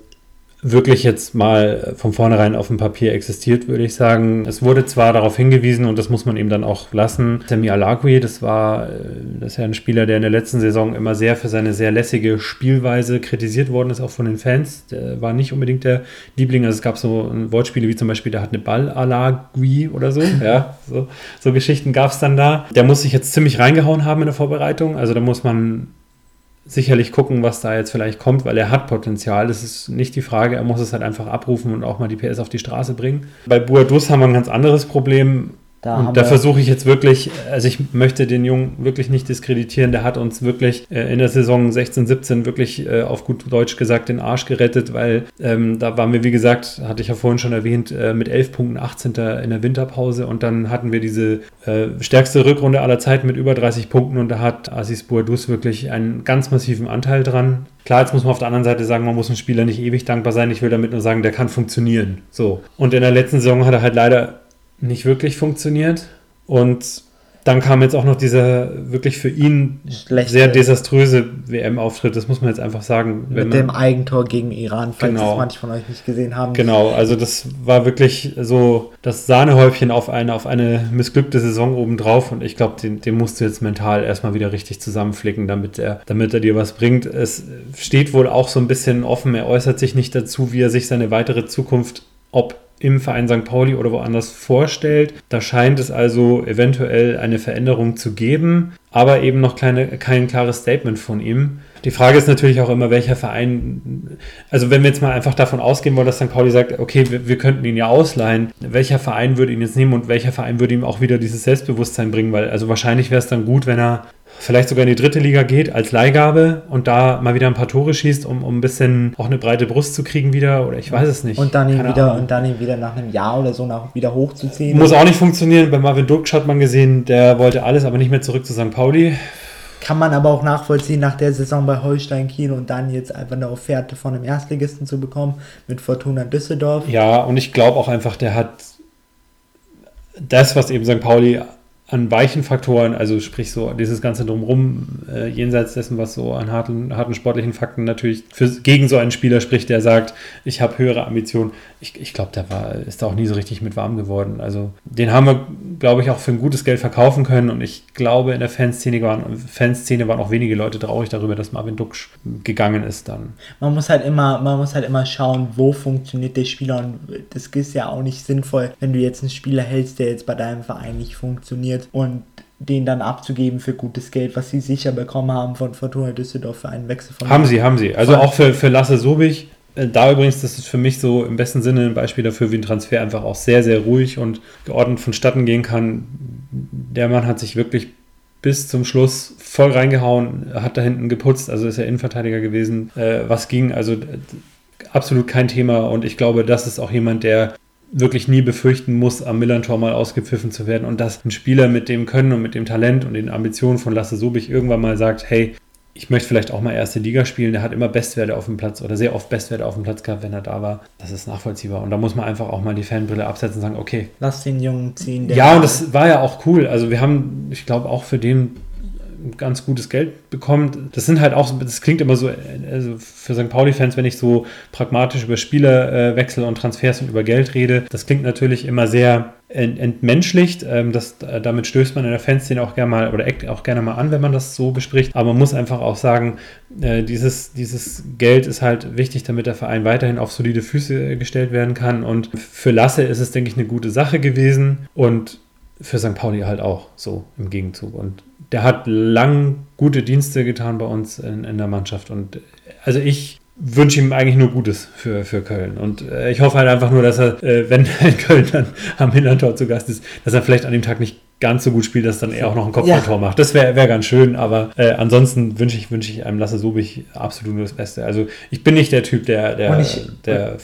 wirklich jetzt mal von vornherein auf dem Papier existiert, würde ich sagen. Es wurde zwar darauf hingewiesen und das muss man ihm dann auch lassen. Semi Alagui, das war, äh, das ist ja ein Spieler, der in der letzten Saison immer sehr für seine sehr lässige Spielweise kritisiert worden ist, auch von den Fans. Der war nicht unbedingt der Liebling. Also es gab so Wortspiele wie zum Beispiel, der hat eine Ball Alagui oder so. [LAUGHS] Ja, so, so Geschichten gab es dann da. Der muss sich jetzt ziemlich reingehauen haben in der Vorbereitung. Also da muss man sicherlich gucken, was da jetzt vielleicht kommt, weil er hat Potenzial. Das ist nicht die Frage. Er muss es halt einfach abrufen und auch mal die PS auf die Straße bringen. Bei Buadus haben wir ein ganz anderes Problem. Da und da versuche ich jetzt wirklich, also ich möchte den Jungen wirklich nicht diskreditieren. Der hat uns wirklich äh, in der Saison 16, 17 wirklich äh, auf gut Deutsch gesagt den Arsch gerettet, weil ähm, da waren wir, wie gesagt, hatte ich ja vorhin schon erwähnt, äh, mit 11 Punkten 18. in der Winterpause und dann hatten wir diese äh, stärkste Rückrunde aller Zeiten mit über 30 Punkten und da hat Asis Boadus wirklich einen ganz massiven Anteil dran. Klar, jetzt muss man auf der anderen Seite sagen, man muss einem Spieler nicht ewig dankbar sein. Ich will damit nur sagen, der kann funktionieren. So. Und in der letzten Saison hat er halt leider nicht wirklich funktioniert. Und dann kam jetzt auch noch dieser wirklich für ihn Schlechte. sehr desaströse WM-Auftritt, das muss man jetzt einfach sagen. Mit dem Eigentor gegen Iran, falls genau. das manche von euch nicht gesehen haben. Genau, also das war wirklich so das Sahnehäubchen auf eine, auf eine missglückte Saison obendrauf und ich glaube, den, den musst du jetzt mental erstmal wieder richtig zusammenflicken, damit er, damit er dir was bringt. Es steht wohl auch so ein bisschen offen, er äußert sich nicht dazu, wie er sich seine weitere Zukunft, ob im Verein St. Pauli oder woanders vorstellt. Da scheint es also eventuell eine Veränderung zu geben, aber eben noch kleine, kein klares Statement von ihm. Die Frage ist natürlich auch immer, welcher Verein, also wenn wir jetzt mal einfach davon ausgehen wollen, dass St. Pauli sagt, okay, wir, wir, könnten ihn ja ausleihen, welcher Verein würde ihn jetzt nehmen und welcher Verein würde ihm auch wieder dieses Selbstbewusstsein bringen, weil also wahrscheinlich wäre es dann gut, wenn er vielleicht sogar in die dritte Liga geht als Leihgabe und da mal wieder ein paar Tore schießt, um, um ein bisschen auch eine breite Brust zu kriegen wieder oder ich weiß es nicht. Und dann ihn wieder und dann ihn wieder nach einem Jahr oder so nach, wieder hochzuziehen. Muss auch nicht funktionieren. Bei Marvin Duksch hat man gesehen, der wollte alles, aber nicht mehr zurück zu St. Pauli. Kann man aber auch nachvollziehen nach der Saison bei Holstein Kiel und dann jetzt einfach eine Offerte von einem Erstligisten zu bekommen mit Fortuna Düsseldorf. Ja, und ich glaube auch einfach, der hat das, was eben St. Pauli an weichen Faktoren, also sprich so dieses ganze Drumherum, äh, jenseits dessen, was so an harten, harten sportlichen Fakten natürlich für, gegen so einen Spieler spricht, der sagt, ich habe höhere Ambitionen. Ich, ich glaube, der war, ist da auch nie so richtig mit warm geworden. Also den haben wir, glaube ich, auch für ein gutes Geld verkaufen können und ich glaube, in der Fanszene waren, Fanszene waren auch wenige Leute traurig darüber, dass Marvin Duksch gegangen ist dann. Man muss halt immer, man muss halt immer schauen, wo funktioniert der Spieler und das ist ja auch nicht sinnvoll, wenn du jetzt einen Spieler hältst, der jetzt bei deinem Verein nicht funktioniert funktioniert und den dann abzugeben für gutes Geld, was sie sicher bekommen haben von Fortuna Düsseldorf für einen Wechsel von. Haben sie, haben sie. Also auch für, für Lasse Sobich. Äh, da übrigens, das ist für mich so im besten Sinne ein Beispiel dafür, wie ein Transfer einfach auch sehr, sehr ruhig und geordnet vonstatten gehen kann. Der Mann hat sich wirklich bis zum Schluss voll reingehauen, hat da hinten geputzt, also ist er Innenverteidiger gewesen, äh, was ging, also absolut kein Thema und ich glaube, das ist auch jemand, der wirklich nie befürchten muss, am Millantor mal ausgepfiffen zu werden und dass ein Spieler mit dem Können und mit dem Talent und den Ambitionen von Lasse Sobich irgendwann mal sagt, hey, ich möchte vielleicht auch mal erste Liga spielen, der hat immer Bestwerte auf dem Platz oder sehr oft Bestwerte auf dem Platz gehabt, wenn er da war. Das ist nachvollziehbar. Und da muss man einfach auch mal die Fanbrille absetzen und sagen, okay. Lass den Jungen ziehen. ja, und das war ja auch cool. Also wir haben, ich glaube, auch für den ganz gutes Geld bekommt. Das sind halt auch, das klingt immer so, also für St. Pauli-Fans, wenn ich so pragmatisch über Spielerwechsel und Transfers und über Geld rede, das klingt natürlich immer sehr entmenschlicht. Ähm, das, äh, damit stößt man in der Fanszene auch gerne mal oder eckt auch gerne mal an, wenn man das so bespricht. Aber man muss einfach auch sagen, äh, dieses, dieses Geld ist halt wichtig, damit der Verein weiterhin auf solide Füße gestellt werden kann. Und für Lasse ist es, denke ich, eine gute Sache gewesen. Und für St. Pauli halt auch so im Gegenzug. Und der hat lang gute Dienste getan bei uns in, in der Mannschaft. Und also ich wünsche ihm eigentlich nur Gutes für, für Köln. Und äh, ich hoffe halt einfach nur, dass er, äh, wenn er in Köln dann am Hintertor zu Gast ist, dass er vielleicht an dem Tag nicht ganz so gut spielt, dass dann er auch noch ein Kopfballtor ja. macht. Das wäre wär ganz schön, aber äh, ansonsten wünsche ich, wünsch ich einem Lasse Sobich absolut nur das Beste. Also ich bin nicht der Typ, der, der, ich, der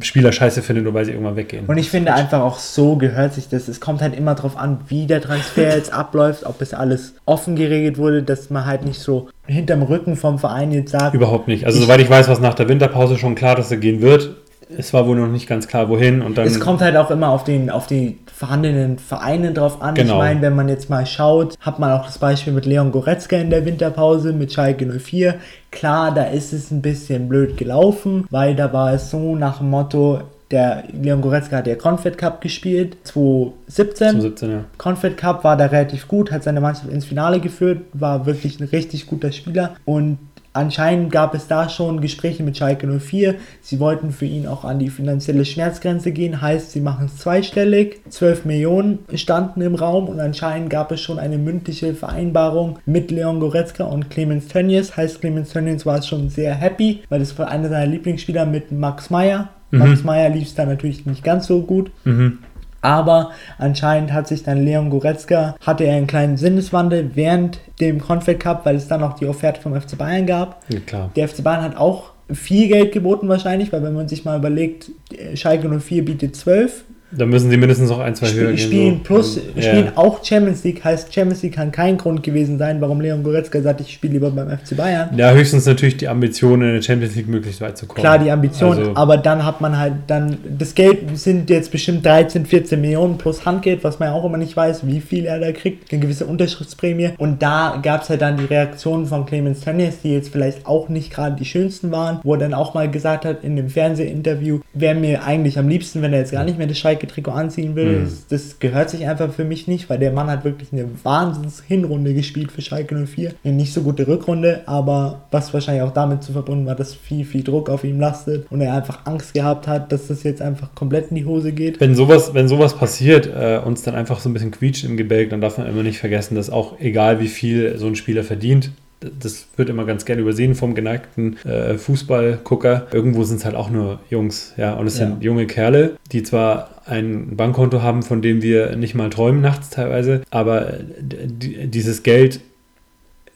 Spieler scheiße findet, nur weil sie irgendwann weggehen. Und ich finde einfach auch so gehört sich das. Es kommt halt immer darauf an, wie der Transfer [LAUGHS] jetzt abläuft, ob es alles offen geregelt wurde, dass man halt nicht so hinterm Rücken vom Verein jetzt sagt. Überhaupt nicht. Also soweit ich weiß, was nach der Winterpause schon klar, dass er gehen wird es war wohl noch nicht ganz klar, wohin. Und dann, es kommt halt auch immer auf, den, auf die vorhandenen Vereine drauf an. Genau. Ich meine, wenn man jetzt mal schaut, hat man auch das Beispiel mit Leon Goretzka in der Winterpause mit Schalke 04. Klar, da ist es ein bisschen blöd gelaufen, weil da war es so nach dem Motto, der Leon Goretzka hat ja Confed Cup gespielt, 2017. 2017, ja. Confed Cup war da relativ gut, hat seine Mannschaft ins Finale geführt, war wirklich ein richtig guter Spieler und anscheinend gab es da schon Gespräche mit Schalke 04. Sie wollten für ihn auch an die finanzielle Schmerzgrenze gehen, heißt, sie machen es zweistellig. 12 Millionen standen im Raum und anscheinend gab es schon eine mündliche Vereinbarung mit Leon Goretzka und Clemens Tönnies. Heißt, Clemens Tönnies war schon sehr happy, weil das war einer seiner Lieblingsspieler mit Max Meyer. Mhm. Max Meyer lief es da natürlich nicht ganz so gut. Mhm. Aber anscheinend hat sich dann Leon Goretzka, hatte er einen kleinen Sinneswandel während dem Confed Cup, weil es dann auch die Offerte vom FC Bayern gab. Ja, klar. Der FC Bayern hat auch viel Geld geboten wahrscheinlich, weil wenn man sich mal überlegt, Schalke 04 bietet 12, Da müssen sie mindestens noch ein, zwei höher Sp gehen. spielen so. plus, Ja. spielen auch Champions League, heißt Champions League kann kein Grund gewesen sein, warum Leon Goretzka sagt, ich spiele lieber beim FC Bayern. Ja, höchstens natürlich die Ambition, in der Champions League möglichst weit zu kommen. Klar, die Ambition, Also- aber dann hat man halt dann, das Geld sind jetzt bestimmt 13, 14 Millionen plus Handgeld, was man ja auch immer nicht weiß, wie viel er da kriegt, eine gewisse Unterschriftsprämie. Und da gab es halt dann die Reaktionen von Clemens Tönnies, die jetzt vielleicht auch nicht gerade die schönsten waren, wo er dann auch mal gesagt hat in dem Fernsehinterview, wäre mir eigentlich am liebsten, wenn er jetzt gar nicht mehr das Schalke-Trikot anziehen würde. Mhm. Das, das gehört sich einfach für mich nicht, weil der Mann hat wirklich eine Wahnsinns-Hinrunde gespielt für Schalke 04. Eine nicht so gute Rückrunde, aber was wahrscheinlich auch damit zu verbunden war, dass viel, viel Druck auf ihm lastet und er einfach Angst gehabt hat, dass das jetzt einfach komplett in die Hose geht. Wenn sowas, wenn sowas passiert, äh, uns dann einfach so ein bisschen quietscht im Gebälk, dann darf man immer nicht vergessen, dass auch egal wie viel so ein Spieler verdient, das wird immer ganz gerne übersehen vom geneigten äh, Fußballgucker. Irgendwo sind es halt auch nur Jungs, ja, und es Ja. sind junge Kerle, die zwar ein Bankkonto haben, von dem wir nicht mal träumen nachts teilweise, aber äh, dieses Geld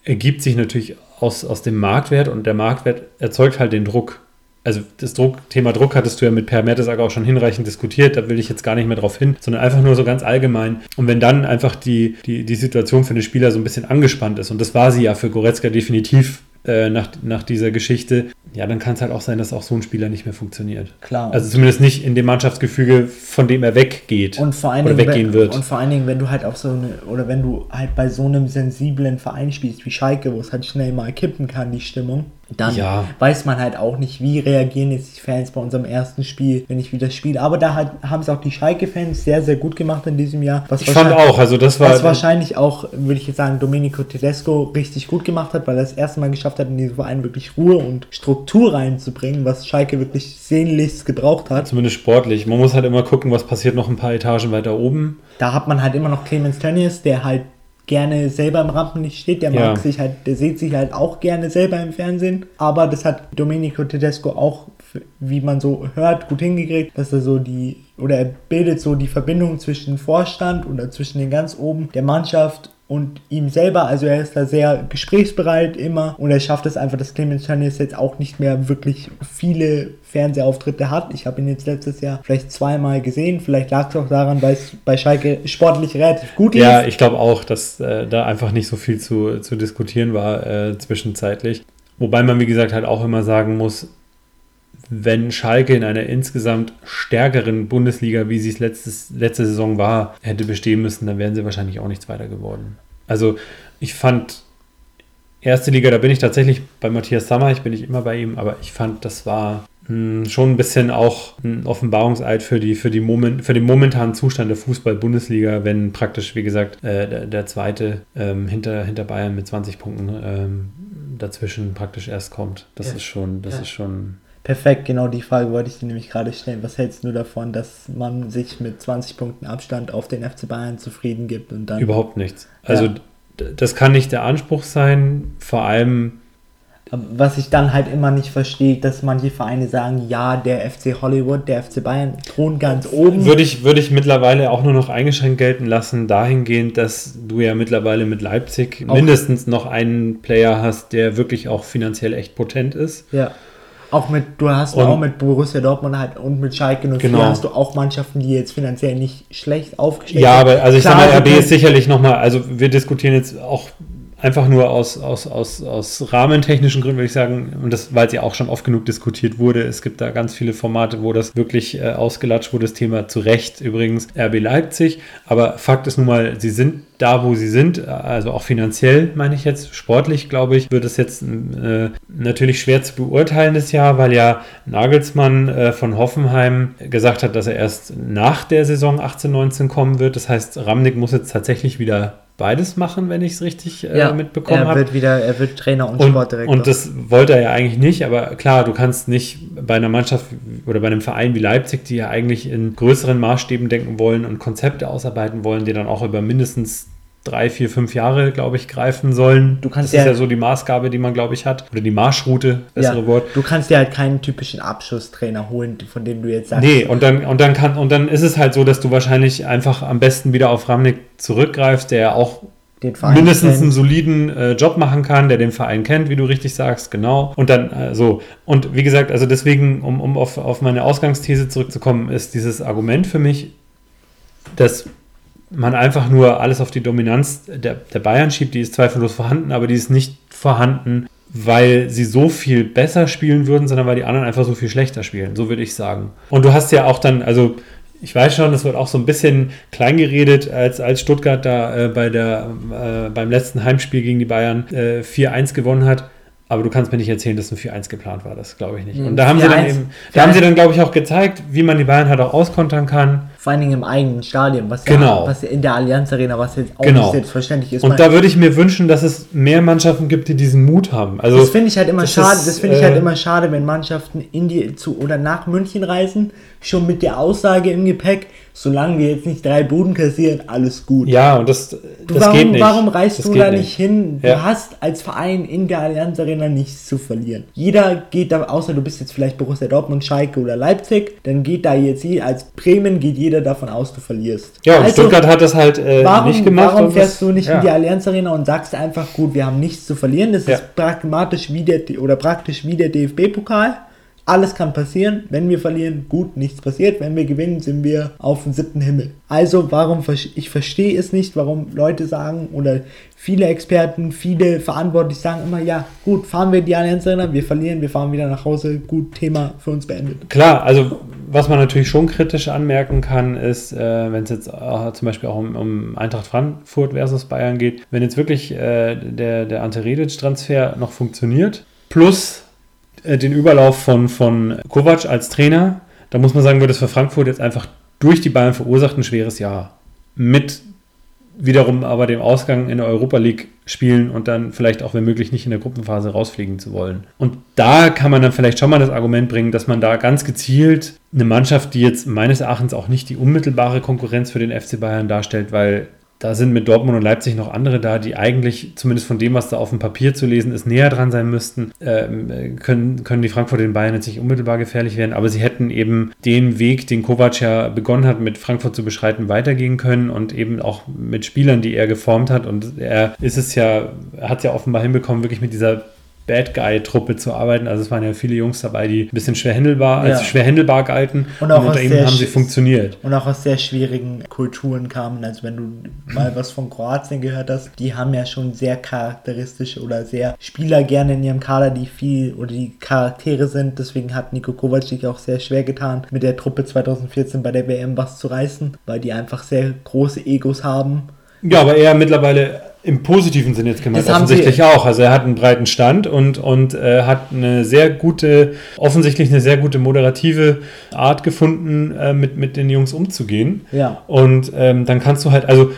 ergibt sich natürlich aus, aus dem Marktwert und der Marktwert erzeugt halt den Druck. Also das Druck, Thema Druck hattest du ja mit Per Mertesacker auch schon hinreichend diskutiert, da will ich jetzt gar nicht mehr drauf hin, sondern einfach nur so ganz allgemein. Und wenn dann einfach die, die, die Situation für den Spieler so ein bisschen angespannt ist, und das war sie ja für Goretzka definitiv äh, nach, nach dieser Geschichte, ja, dann kann es halt auch sein, dass auch so ein Spieler nicht mehr funktioniert. Klar. Also zumindest nicht in dem Mannschaftsgefüge, von dem er weggeht und vor allen oder Dingen, weggehen wenn, wird. Und vor allen Dingen, wenn du halt auf so eine, oder wenn du halt bei so einem sensiblen Verein spielst wie Schalke, wo es halt schnell mal kippen kann, die Stimmung, dann Ja. weiß man halt auch nicht, wie reagieren jetzt die Fans bei unserem ersten Spiel, wenn ich wieder spiele. Aber da hat, haben es auch die Schalke-Fans sehr, sehr gut gemacht in diesem Jahr. Was ich fand auch, also das war. was wahrscheinlich auch, würde ich jetzt sagen, Domenico Tedesco richtig gut gemacht hat, weil er das erste Mal geschafft hat, in diesen Verein wirklich Ruhe und Struktur reinzubringen, was Schalke wirklich sehnlichst gebraucht hat. Zumindest sportlich. Man muss halt immer gucken, was passiert noch ein paar Etagen weiter oben. Da hat man halt immer noch Clemens Tönnies, der halt gerne selber im Rampenlicht steht, der Ja. mag sich halt, der sieht sich halt auch gerne selber im Fernsehen, aber das hat Domenico Tedesco auch, wie man so hört, gut hingekriegt, dass er so die, oder er bildet so die Verbindung zwischen Vorstand oder zwischen den ganz oben der Mannschaft und ihm selber, also er ist da sehr gesprächsbereit immer und er schafft es einfach, dass Clemens Tönnies jetzt auch nicht mehr wirklich viele Fernsehauftritte hat. Ich habe ihn jetzt letztes Jahr vielleicht zweimal gesehen, vielleicht lag es auch daran, weil es bei Schalke sportlich relativ gut lief. Ja, ich glaube auch, dass äh, da einfach nicht so viel zu, zu diskutieren war äh, zwischenzeitlich. Wobei man, wie gesagt, halt auch immer sagen muss, wenn Schalke in einer insgesamt stärkeren Bundesliga, wie sie es letztes, letzte Saison war, hätte bestehen müssen, dann wären sie wahrscheinlich auch nichts weiter geworden. Also ich fand erste Liga, da bin ich tatsächlich bei Matthias Sammer, ich bin nicht immer bei ihm, aber ich fand, das war mh, schon ein bisschen auch ein Offenbarungseid für, die, für, die Moment, für den momentanen Zustand der Fußball-Bundesliga, wenn praktisch, wie gesagt, äh, der, der zweite ähm, hinter, hinter Bayern mit 20 Punkten ähm, dazwischen praktisch erst kommt. Das Ja. ist schon, das Ja. ist schon. Perfekt, genau die Frage wollte ich dir nämlich gerade stellen. Was hältst du davon, dass man sich mit 20 Punkten Abstand auf den FC Bayern zufrieden gibt und dann Überhaupt nichts. Also Ja. das kann nicht der Anspruch sein, vor allem Was ich dann halt immer nicht verstehe, dass manche Vereine sagen, ja, der FC Hollywood, der FC Bayern thront ganz oben. Würde ich, würde ich mittlerweile auch nur noch eingeschränkt gelten lassen, dahingehend, dass du ja mittlerweile mit Leipzig Auch- mindestens noch einen Player hast, der wirklich auch finanziell echt potent ist. Ja. Auch mit, du hast Und- auch mit Borussia Dortmund halt und mit Schalke 04 Genau. hast du auch Mannschaften, die jetzt finanziell nicht schlecht aufgestellt Ja, aber also ich Klar, sag mal, RB ist sicherlich nochmal, also wir diskutieren jetzt auch einfach nur aus, aus, aus, aus rahmentechnischen Gründen würde ich sagen, und das, weil es ja auch schon oft genug diskutiert wurde, es gibt da ganz viele Formate, wo das wirklich äh, ausgelatscht wurde, das Thema zu Recht übrigens RB Leipzig. Aber Fakt ist nun mal, sie sind da, wo sie sind, also auch finanziell meine ich jetzt, sportlich glaube ich, wird es jetzt äh, natürlich schwer zu beurteilen das Jahr, weil ja Nagelsmann äh, von Hoffenheim gesagt hat, dass er erst nach der Saison 18-19 kommen wird. Das heißt, Ramnik muss jetzt tatsächlich wieder beides machen, wenn ich es richtig äh, ja, mitbekommen habe. Er wird wieder, er wird Trainer und, und Sportdirektor. Und das wollte er ja eigentlich nicht, aber klar, du kannst nicht bei einer Mannschaft oder bei einem Verein wie Leipzig, die ja eigentlich in größeren Maßstäben denken wollen und Konzepte ausarbeiten wollen, die dann auch über mindestens drei, vier, fünf Jahre, glaube ich, greifen sollen. Du kannst das ist ja so die Maßgabe, die man, glaube ich, hat. Oder die Marschroute, bessere ja, Wort. Du kannst dir halt keinen typischen Abschusstrainer holen, von dem du jetzt sagst. Nee, und dann, und dann kann, und dann ist es halt so, dass du wahrscheinlich einfach am besten wieder auf Ramnik zurückgreifst, der ja auch mindestens einen soliden äh, Job machen kann, der den Verein kennt, wie du richtig sagst, genau. Und dann äh, so. Und wie gesagt, also deswegen, um, um auf, auf meine Ausgangsthese zurückzukommen, ist dieses Argument für mich, dass man einfach nur alles auf die Dominanz der, der Bayern schiebt, die ist zweifellos vorhanden, aber die ist nicht vorhanden, weil sie so viel besser spielen würden, sondern weil die anderen einfach so viel schlechter spielen, so würde ich sagen. Und du hast ja auch dann, also ich weiß schon, es wird auch so ein bisschen klein geredet, als, als Stuttgart da äh, bei der, äh, beim letzten Heimspiel gegen die Bayern äh, 4-1 gewonnen hat. Aber du kannst mir nicht erzählen, dass ein 4-1 geplant war. Das glaube ich nicht. Und da haben sie dann eben, da haben sie dann, glaube ich, auch gezeigt, wie man die Bayern halt auch auskontern kann. Vor allen Dingen im eigenen Stadion, was, genau. ja, was in der Allianz Arena, was jetzt auch genau. nicht selbstverständlich ist. Und da würde ich mir wünschen, dass es mehr Mannschaften gibt, die diesen Mut haben. Also das finde ich halt immer schade. Ist, das finde ich halt äh, immer schade, wenn Mannschaften in die zu oder nach München reisen, schon mit der Aussage im Gepäck, solange wir jetzt nicht drei Buden kassieren, alles gut. Ja, und das, das warum, geht nicht. Warum reist das du da nicht hin? Du ja. hast als Verein in der Allianz Arena nichts zu verlieren. Jeder geht da, außer du bist jetzt vielleicht Borussia Dortmund, Schalke oder Leipzig, dann geht da jetzt als Bremen geht jeder davon aus, du verlierst. Ja, und also, Stuttgart hat das halt äh, warum, nicht gemacht. Warum fährst du nicht ja. in die Allianz Arena und sagst einfach, gut, wir haben nichts zu verlieren? Das ja. ist pragmatisch wie der, oder praktisch wie der DFB-Pokal. Alles kann passieren. Wenn wir verlieren, gut, nichts passiert. Wenn wir gewinnen, sind wir auf dem siebten Himmel. Also, warum, ich verstehe es nicht, warum Leute sagen oder viele Experten, viele Verantwortliche sagen immer, ja, gut, fahren wir die Allianz Arena, wir verlieren, wir fahren wieder nach Hause, gut, Thema für uns beendet. Klar, also was man natürlich schon kritisch anmerken kann, ist, äh, wenn es jetzt äh, zum Beispiel auch um, um, Eintracht Frankfurt versus Bayern geht, wenn jetzt wirklich äh, der, der Ante Redic-Transfer noch funktioniert, plus den Überlauf von, von Kovac als Trainer, da muss man sagen, wird es für Frankfurt jetzt einfach durch die Bayern verursacht ein schweres Jahr. Mit wiederum aber dem Ausgang in der Europa League spielen und dann vielleicht auch, wenn möglich, nicht in der Gruppenphase rausfliegen zu wollen. Und da kann man dann vielleicht schon mal das Argument bringen, dass man da ganz gezielt eine Mannschaft, die jetzt meines Erachtens auch nicht die unmittelbare Konkurrenz für den FC Bayern darstellt, weil da sind mit Dortmund und Leipzig noch andere da, die eigentlich, zumindest von dem, was da auf dem Papier zu lesen ist, näher dran sein müssten. Ähm, können, können die Frankfurter den Bayern jetzt nicht unmittelbar gefährlich werden, aber sie hätten eben den Weg, den Kovac ja begonnen hat, mit Frankfurt zu beschreiten, weitergehen können und eben auch mit Spielern, die er geformt hat. Und er ist es ja, hat es ja offenbar hinbekommen, wirklich mit dieser Bad Guy-Truppe zu arbeiten. Also es waren ja viele Jungs dabei, die ein bisschen schwer handelbar, ja. als schwer handelbar galten. Und, auch und unter ihnen haben sie funktioniert. Und auch aus sehr schwierigen Kulturen kamen. Also wenn du mal was von Kroatien gehört hast, die haben ja schon sehr charakteristische oder sehr Spieler gerne in ihrem Kader, die viel oder die Charaktere sind. Deswegen hat Nico Kovac sich auch sehr schwer getan, mit der Truppe 2014 bei der WM was zu reißen, weil die einfach sehr große Egos haben. Ja, aber er mittlerweile im positiven Sinne jetzt gemeint, das offensichtlich auch. Also er hat einen breiten Stand und, und äh, hat eine sehr gute, offensichtlich eine sehr gute moderative Art gefunden, äh, mit, mit den Jungs umzugehen. Ja. Und ähm, dann kannst du halt, also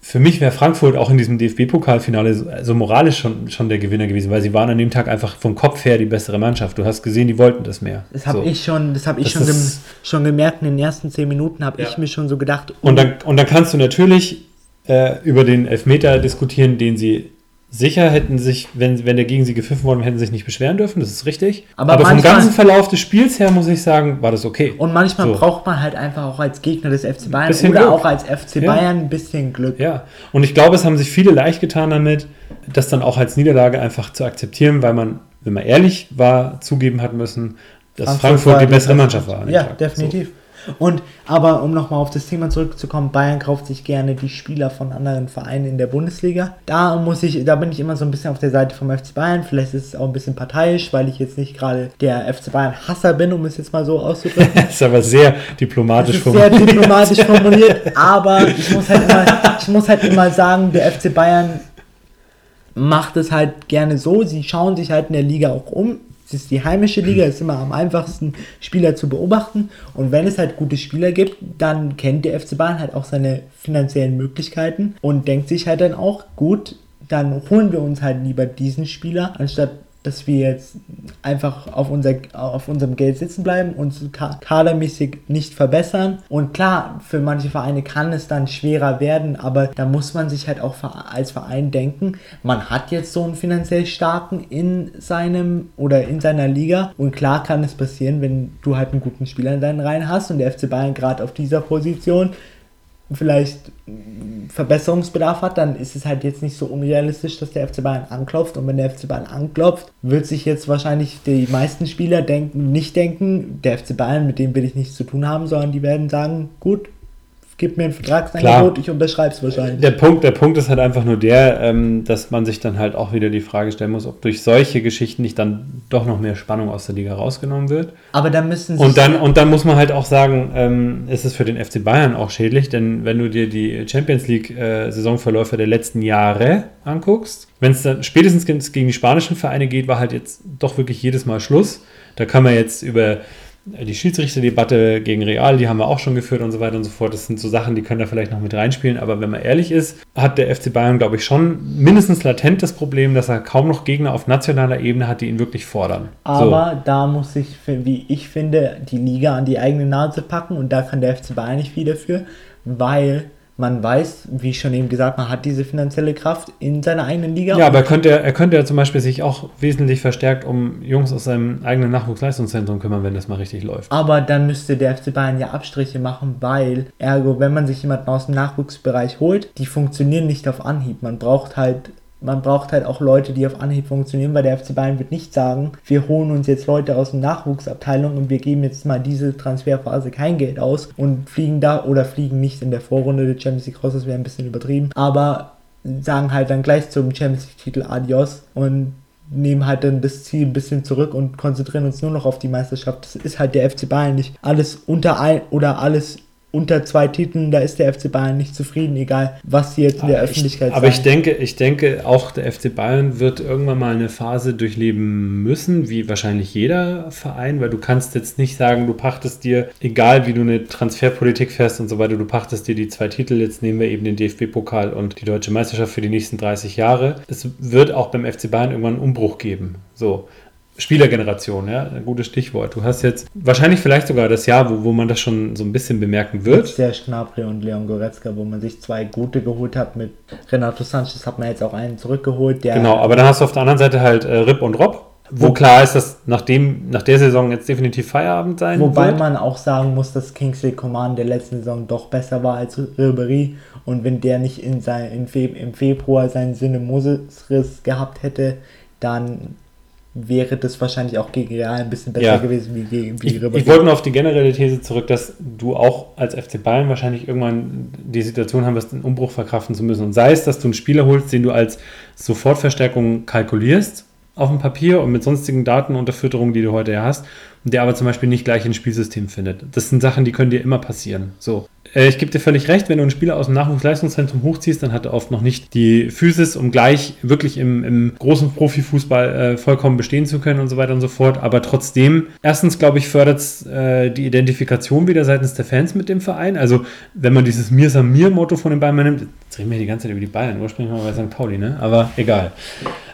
für mich wäre Frankfurt auch in diesem DFB-Pokalfinale so also moralisch schon, schon der Gewinner gewesen, weil sie waren an dem Tag einfach vom Kopf her die bessere Mannschaft. Du hast gesehen, die wollten das mehr. Das habe so. ich schon, das habe ich schon, gem schon gemerkt in den ersten zehn Minuten, habe ja. ich mir schon so gedacht. Oh. Und, dann, und dann kannst du natürlich äh, über den Elfmeter diskutieren, den sie sicher hätten sich, wenn, wenn der gegen sie gepfiffen worden hätten sich nicht beschweren dürfen, das ist richtig. Aber, Aber vom ganzen Verlauf des Spiels her, muss ich sagen, war das okay. Und manchmal so. braucht man halt einfach auch als Gegner des FC Bayern oder Glück. auch als FC ja. Bayern ein bisschen Glück. Ja, und ich glaube, es haben sich viele leicht getan damit, das dann auch als Niederlage einfach zu akzeptieren, weil man, wenn man ehrlich war, zugeben hat müssen, dass Frankfurt, Frankfurt die bessere Mannschaft war. Ja, definitiv. So. Und aber um nochmal auf das Thema zurückzukommen, Bayern kauft sich gerne die Spieler von anderen Vereinen in der Bundesliga. Da muss ich, da bin ich immer so ein bisschen auf der Seite vom FC Bayern. Vielleicht ist es auch ein bisschen parteiisch, weil ich jetzt nicht gerade der FC Bayern Hasser bin, um es jetzt mal so auszudrücken. [LAUGHS] das ist aber sehr diplomatisch formuliert. Sehr diplomatisch formuliert, [LAUGHS] aber ich muss halt immer, ich muss halt immer sagen, der FC Bayern macht es halt gerne so. Sie schauen sich halt in der Liga auch um. Es ist die heimische Liga, ist immer am einfachsten, Spieler zu beobachten. Und wenn es halt gute Spieler gibt, dann kennt der FC Bayern halt auch seine finanziellen Möglichkeiten und denkt sich halt dann auch, gut, dann holen wir uns halt lieber diesen Spieler, anstatt dass wir jetzt einfach auf, unser, auf unserem Geld sitzen bleiben, uns kadermäßig nicht verbessern. Und klar, für manche Vereine kann es dann schwerer werden, aber da muss man sich halt auch als Verein denken, man hat jetzt so einen finanziell starken in seinem oder in seiner Liga und klar kann es passieren, wenn du halt einen guten Spieler in deinen Reihen hast und der FC Bayern gerade auf dieser Position vielleicht Verbesserungsbedarf hat, dann ist es halt jetzt nicht so unrealistisch, dass der FC Bayern anklopft. Und wenn der FC Bayern anklopft, wird sich jetzt wahrscheinlich die meisten Spieler denken, nicht denken, der FC Bayern, mit dem will ich nichts zu tun haben, sondern die werden sagen, gut, gib mir ein Vertragsangebot, ich unterschreibe es wahrscheinlich. Der Punkt, der Punkt ist halt einfach nur der, ähm, dass man sich dann halt auch wieder die Frage stellen muss, ob durch solche Geschichten nicht dann doch noch mehr Spannung aus der Liga rausgenommen wird. Aber dann müssen sie. Und dann, und dann muss man halt auch sagen, ähm, ist es für den FC Bayern auch schädlich, denn wenn du dir die Champions League-Saisonverläufe äh, der letzten Jahre anguckst, wenn es dann spätestens gegen die spanischen Vereine geht, war halt jetzt doch wirklich jedes Mal Schluss. Da kann man jetzt über die Schiedsrichterdebatte gegen Real, die haben wir auch schon geführt und so weiter und so fort. Das sind so Sachen, die können da vielleicht noch mit reinspielen. Aber wenn man ehrlich ist, hat der FC Bayern, glaube ich, schon mindestens latent das Problem, dass er kaum noch Gegner auf nationaler Ebene hat, die ihn wirklich fordern. Aber so. da muss sich, wie ich finde, die Liga an die eigene Nase packen und da kann der FC Bayern nicht viel dafür, weil man weiß, wie schon eben gesagt, man hat diese finanzielle Kraft in seiner eigenen Liga. Ja, aber er könnte, er könnte ja zum Beispiel sich auch wesentlich verstärkt um Jungs aus seinem eigenen Nachwuchsleistungszentrum kümmern, wenn das mal richtig läuft. Aber dann müsste der FC Bayern ja Abstriche machen, weil, ergo, wenn man sich jemanden aus dem Nachwuchsbereich holt, die funktionieren nicht auf Anhieb. Man braucht halt man braucht halt auch Leute, die auf Anhieb funktionieren, weil der FC Bayern wird nicht sagen, wir holen uns jetzt Leute aus der Nachwuchsabteilung und wir geben jetzt mal diese Transferphase kein Geld aus und fliegen da oder fliegen nicht in der Vorrunde der Champions League raus, das wäre ein bisschen übertrieben, aber sagen halt dann gleich zum Champions League Titel Adios und nehmen halt dann das Ziel ein bisschen zurück und konzentrieren uns nur noch auf die Meisterschaft. Das ist halt der FC Bayern nicht. Alles unter ein oder alles unter zwei Titeln, da ist der FC Bayern nicht zufrieden, egal was sie jetzt in der aber Öffentlichkeit ich, Aber ich denke, ich denke, auch der FC Bayern wird irgendwann mal eine Phase durchleben müssen, wie wahrscheinlich jeder Verein, weil du kannst jetzt nicht sagen, du pachtest dir, egal wie du eine Transferpolitik fährst und so weiter, du pachtest dir die zwei Titel, jetzt nehmen wir eben den DFB-Pokal und die Deutsche Meisterschaft für die nächsten 30 Jahre. Es wird auch beim FC Bayern irgendwann einen Umbruch geben. So. Spielergeneration, ja, ein gutes Stichwort. Du hast jetzt wahrscheinlich vielleicht sogar das Jahr, wo, wo man das schon so ein bisschen bemerken wird. Sehr Schnabri und Leon Goretzka, wo man sich zwei gute geholt hat. Mit Renato Sanchez hat man jetzt auch einen zurückgeholt. genau, aber dann hast du auf der anderen Seite halt äh, Rip und Rob, wo klar ist, dass nach, dem, nach der Saison jetzt definitiv Feierabend sein Wobei wird. man auch sagen muss, dass Kingsley Coman der letzten Saison doch besser war als Ribery. Und wenn der nicht in sein, in Fe im Februar seinen Synemusriss gehabt hätte, dann wäre das wahrscheinlich auch gegen Real ein bisschen besser ja. gewesen wie gegen wie ich, ich wollte nur auf die generelle These zurück, dass du auch als FC Bayern wahrscheinlich irgendwann die Situation haben wirst, einen Umbruch verkraften zu müssen. Und sei es, dass du einen Spieler holst, den du als Sofortverstärkung kalkulierst auf dem Papier und mit sonstigen Datenunterfütterungen, die du heute ja hast, der aber zum Beispiel nicht gleich ins Spielsystem findet. Das sind Sachen, die können dir immer passieren. So. Äh, ich gebe dir völlig recht, wenn du einen Spieler aus dem Nachwuchsleistungszentrum hochziehst, dann hat er oft noch nicht die Physis, um gleich wirklich im, im großen Profifußball äh, vollkommen bestehen zu können und so weiter und so fort. Aber trotzdem, erstens, glaube ich, fördert es äh, die Identifikation wieder seitens der Fans mit dem Verein. Also, wenn man dieses Mir Samir-Motto von den Bayern nimmt, jetzt reden wir die ganze Zeit über die Bayern, ursprünglich mal bei St. Pauli, ne? Aber egal.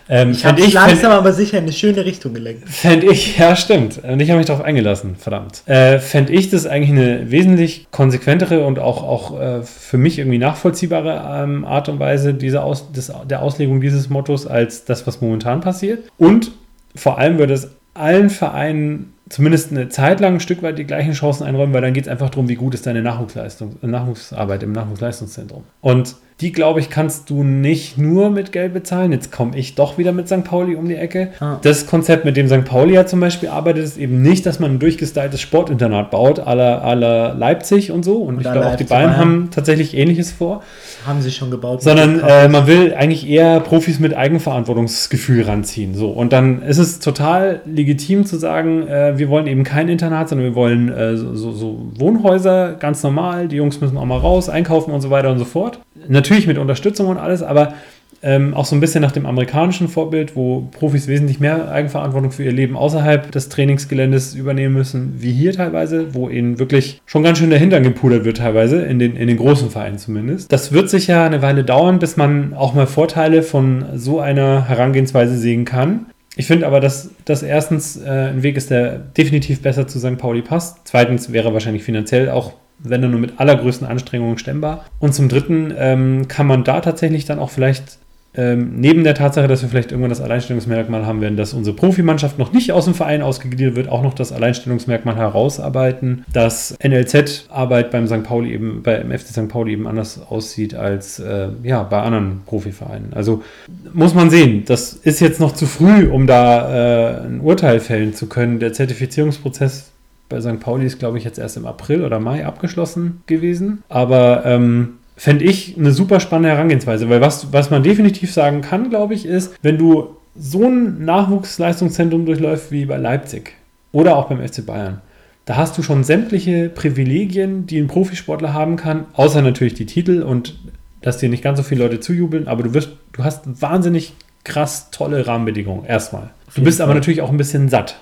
Ähm, ich habe langsam aber sicher in eine schöne Richtung gelenkt. Fände ich, ja stimmt. Und ich habe mich darauf eingelassen, verdammt. Äh, Fände ich das eigentlich eine wesentlich konsequentere und auch, auch äh, für mich irgendwie nachvollziehbare ähm, Art und Weise diese Aus, des, der Auslegung dieses Mottos als das, was momentan passiert. Und vor allem würde es allen Vereinen zumindest eine Zeit lang ein Stück weit die gleichen Chancen einräumen, weil dann geht es einfach darum, wie gut ist deine Nachwuchsleistung, Nachwuchsarbeit im Nachwuchsleistungszentrum. Und die glaube ich, kannst du nicht nur mit Geld bezahlen. Jetzt komme ich doch wieder mit St. Pauli um die Ecke. Ah. Das Konzept, mit dem St. Pauli ja zum Beispiel arbeitet, ist eben nicht, dass man ein durchgestyltes Sportinternat baut, aller Leipzig und so. Und, und ich glaube auch die Bayern haben tatsächlich ähnliches vor. Haben sie schon gebaut. Sondern äh, man will eigentlich eher Profis mit Eigenverantwortungsgefühl ranziehen. So. Und dann ist es total legitim zu sagen, äh, wir wollen eben kein Internat, sondern wir wollen äh, so, so Wohnhäuser, ganz normal. Die Jungs müssen auch mal raus, einkaufen und so weiter und so fort. Natürlich mit Unterstützung und alles, aber ähm, auch so ein bisschen nach dem amerikanischen Vorbild, wo Profis wesentlich mehr Eigenverantwortung für ihr Leben außerhalb des Trainingsgeländes übernehmen müssen, wie hier teilweise, wo ihnen wirklich schon ganz schön der Hintern gepudert wird, teilweise, in den, in den großen Vereinen zumindest. Das wird sicher eine Weile dauern, bis man auch mal Vorteile von so einer Herangehensweise sehen kann. Ich finde aber, dass das erstens äh, ein Weg ist, der definitiv besser zu St. Pauli passt. Zweitens wäre wahrscheinlich finanziell auch wenn nur mit allergrößten Anstrengungen stemmbar. Und zum Dritten ähm, kann man da tatsächlich dann auch vielleicht ähm, neben der Tatsache, dass wir vielleicht irgendwann das Alleinstellungsmerkmal haben werden, dass unsere Profimannschaft noch nicht aus dem Verein ausgegliedert wird, auch noch das Alleinstellungsmerkmal herausarbeiten, dass NLZ-Arbeit beim St. Pauli eben, beim FC St. Pauli eben anders aussieht als äh, ja, bei anderen Profivereinen. Also muss man sehen, das ist jetzt noch zu früh, um da äh, ein Urteil fällen zu können. Der Zertifizierungsprozess bei St. Pauli ist, glaube ich, jetzt erst im April oder Mai abgeschlossen gewesen. Aber ähm, fände ich eine super spannende Herangehensweise, weil was, was man definitiv sagen kann, glaube ich, ist, wenn du so ein Nachwuchsleistungszentrum durchläufst wie bei Leipzig oder auch beim FC Bayern, da hast du schon sämtliche Privilegien, die ein Profisportler haben kann, außer natürlich die Titel und dass dir nicht ganz so viele Leute zujubeln, aber du wirst, du hast wahnsinnig krass tolle Rahmenbedingungen erstmal. Du bist aber natürlich auch ein bisschen satt.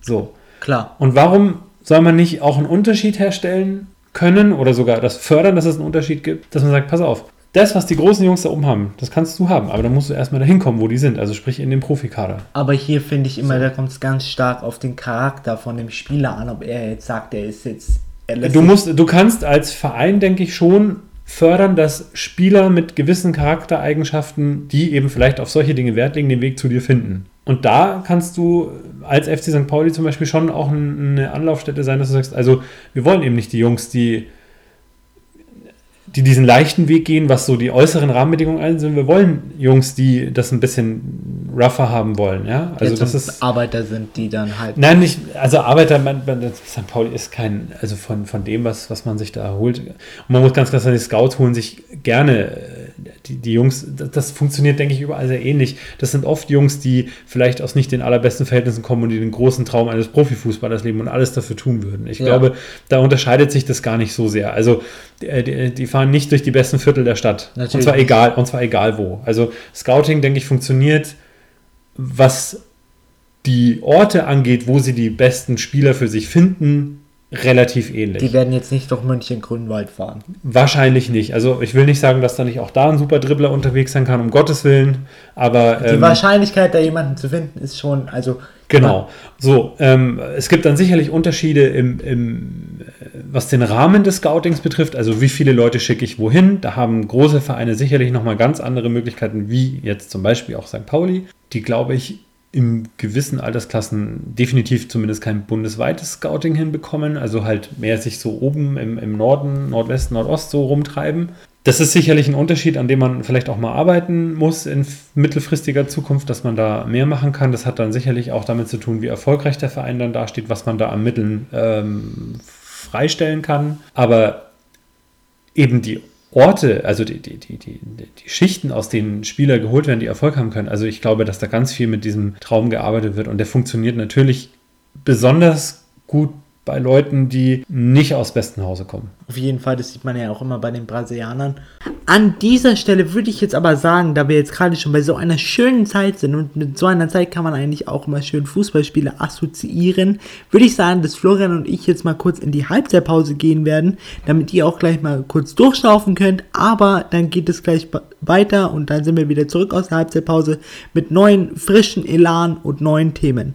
So. Klar. Und warum soll man nicht auch einen Unterschied herstellen können oder sogar das fördern, dass es einen Unterschied gibt, dass man sagt, pass auf, das, was die großen Jungs da oben haben, das kannst du haben, aber dann musst du erstmal dahin kommen, wo die sind, also sprich in den Profikader. Aber hier finde ich immer, da kommt es ganz stark auf den Charakter von dem Spieler an, ob er jetzt sagt, er ist jetzt. Er du musst, du kannst als Verein, denke ich, schon fördern, dass Spieler mit gewissen Charaktereigenschaften, die eben vielleicht auf solche Dinge Wert legen, den Weg zu dir finden. Und da kannst du als FC St. Pauli zum Beispiel schon auch eine Anlaufstätte sein, dass du sagst, also wir wollen eben nicht die Jungs, die, die diesen leichten Weg gehen, was so die äußeren Rahmenbedingungen sind. Wir wollen Jungs, die das ein bisschen rougher haben wollen, ja. Also das ist Arbeiter sind, die dann halt. Nein, nicht, also Arbeiter, man, man, St. Pauli ist kein, also von, von dem, was, was man sich da holt. Und man muss ganz klar sagen, die Scouts holen sich gerne die, die Jungs, das, das, funktioniert, denke ich, überall sehr ähnlich. Das sind oft Jungs, die vielleicht aus nicht den allerbesten Verhältnissen kommen und die den großen Traum eines Profifußballers leben und alles dafür tun würden. Ich ja. glaube, da unterscheidet sich das gar nicht so sehr. Also die, die fahren nicht durch die besten Viertel der Stadt. Natürlich. Und zwar egal, und zwar egal wo. Also Scouting, denke ich, funktioniert, was die Orte angeht, wo sie die besten Spieler für sich finden, relativ ähnlich. Die werden jetzt nicht durch München-Grünwald fahren. Wahrscheinlich nicht. Also ich will nicht sagen, dass da nicht auch da ein super Dribbler unterwegs sein kann, um Gottes Willen. Aber die ähm, Wahrscheinlichkeit, da jemanden zu finden, ist schon, also. Genau. So, ähm, es gibt dann sicherlich Unterschiede im, im, was den Rahmen des Scoutings betrifft. Also wie viele Leute schicke ich wohin? Da haben große Vereine sicherlich nochmal ganz andere Möglichkeiten, wie jetzt zum Beispiel auch St. Pauli, die, glaube ich, in gewissen Altersklassen definitiv zumindest kein bundesweites Scouting hinbekommen, also halt mehr sich so oben im, im Norden, Nordwesten, Nordost so rumtreiben. Das ist sicherlich ein Unterschied, an dem man vielleicht auch mal arbeiten muss in mittelfristiger Zukunft, dass man da mehr machen kann. Das hat dann sicherlich auch damit zu tun, wie erfolgreich der Verein dann dasteht, was man da an Mitteln ähm, freistellen kann. Aber eben die Orte, also die, die, die, die, die Schichten, aus denen Spieler geholt werden, die Erfolg haben können. Also ich glaube, dass da ganz viel mit diesem Traum gearbeitet wird und der funktioniert natürlich besonders gut bei Leuten, die nicht aus besten Hause kommen. Auf jeden Fall, das sieht man ja auch immer bei den Brasilianern. An dieser Stelle würde ich jetzt aber sagen, da wir jetzt gerade schon bei so einer schönen Zeit sind und mit so einer Zeit kann man eigentlich auch immer schön Fußballspiele assoziieren, würde ich sagen, dass Florian und ich jetzt mal kurz in die Halbzeitpause gehen werden, damit ihr auch gleich mal kurz durchschnaufen könnt. Aber dann geht es gleich weiter und dann sind wir wieder zurück aus der Halbzeitpause mit neuen, frischen Elan und neuen Themen.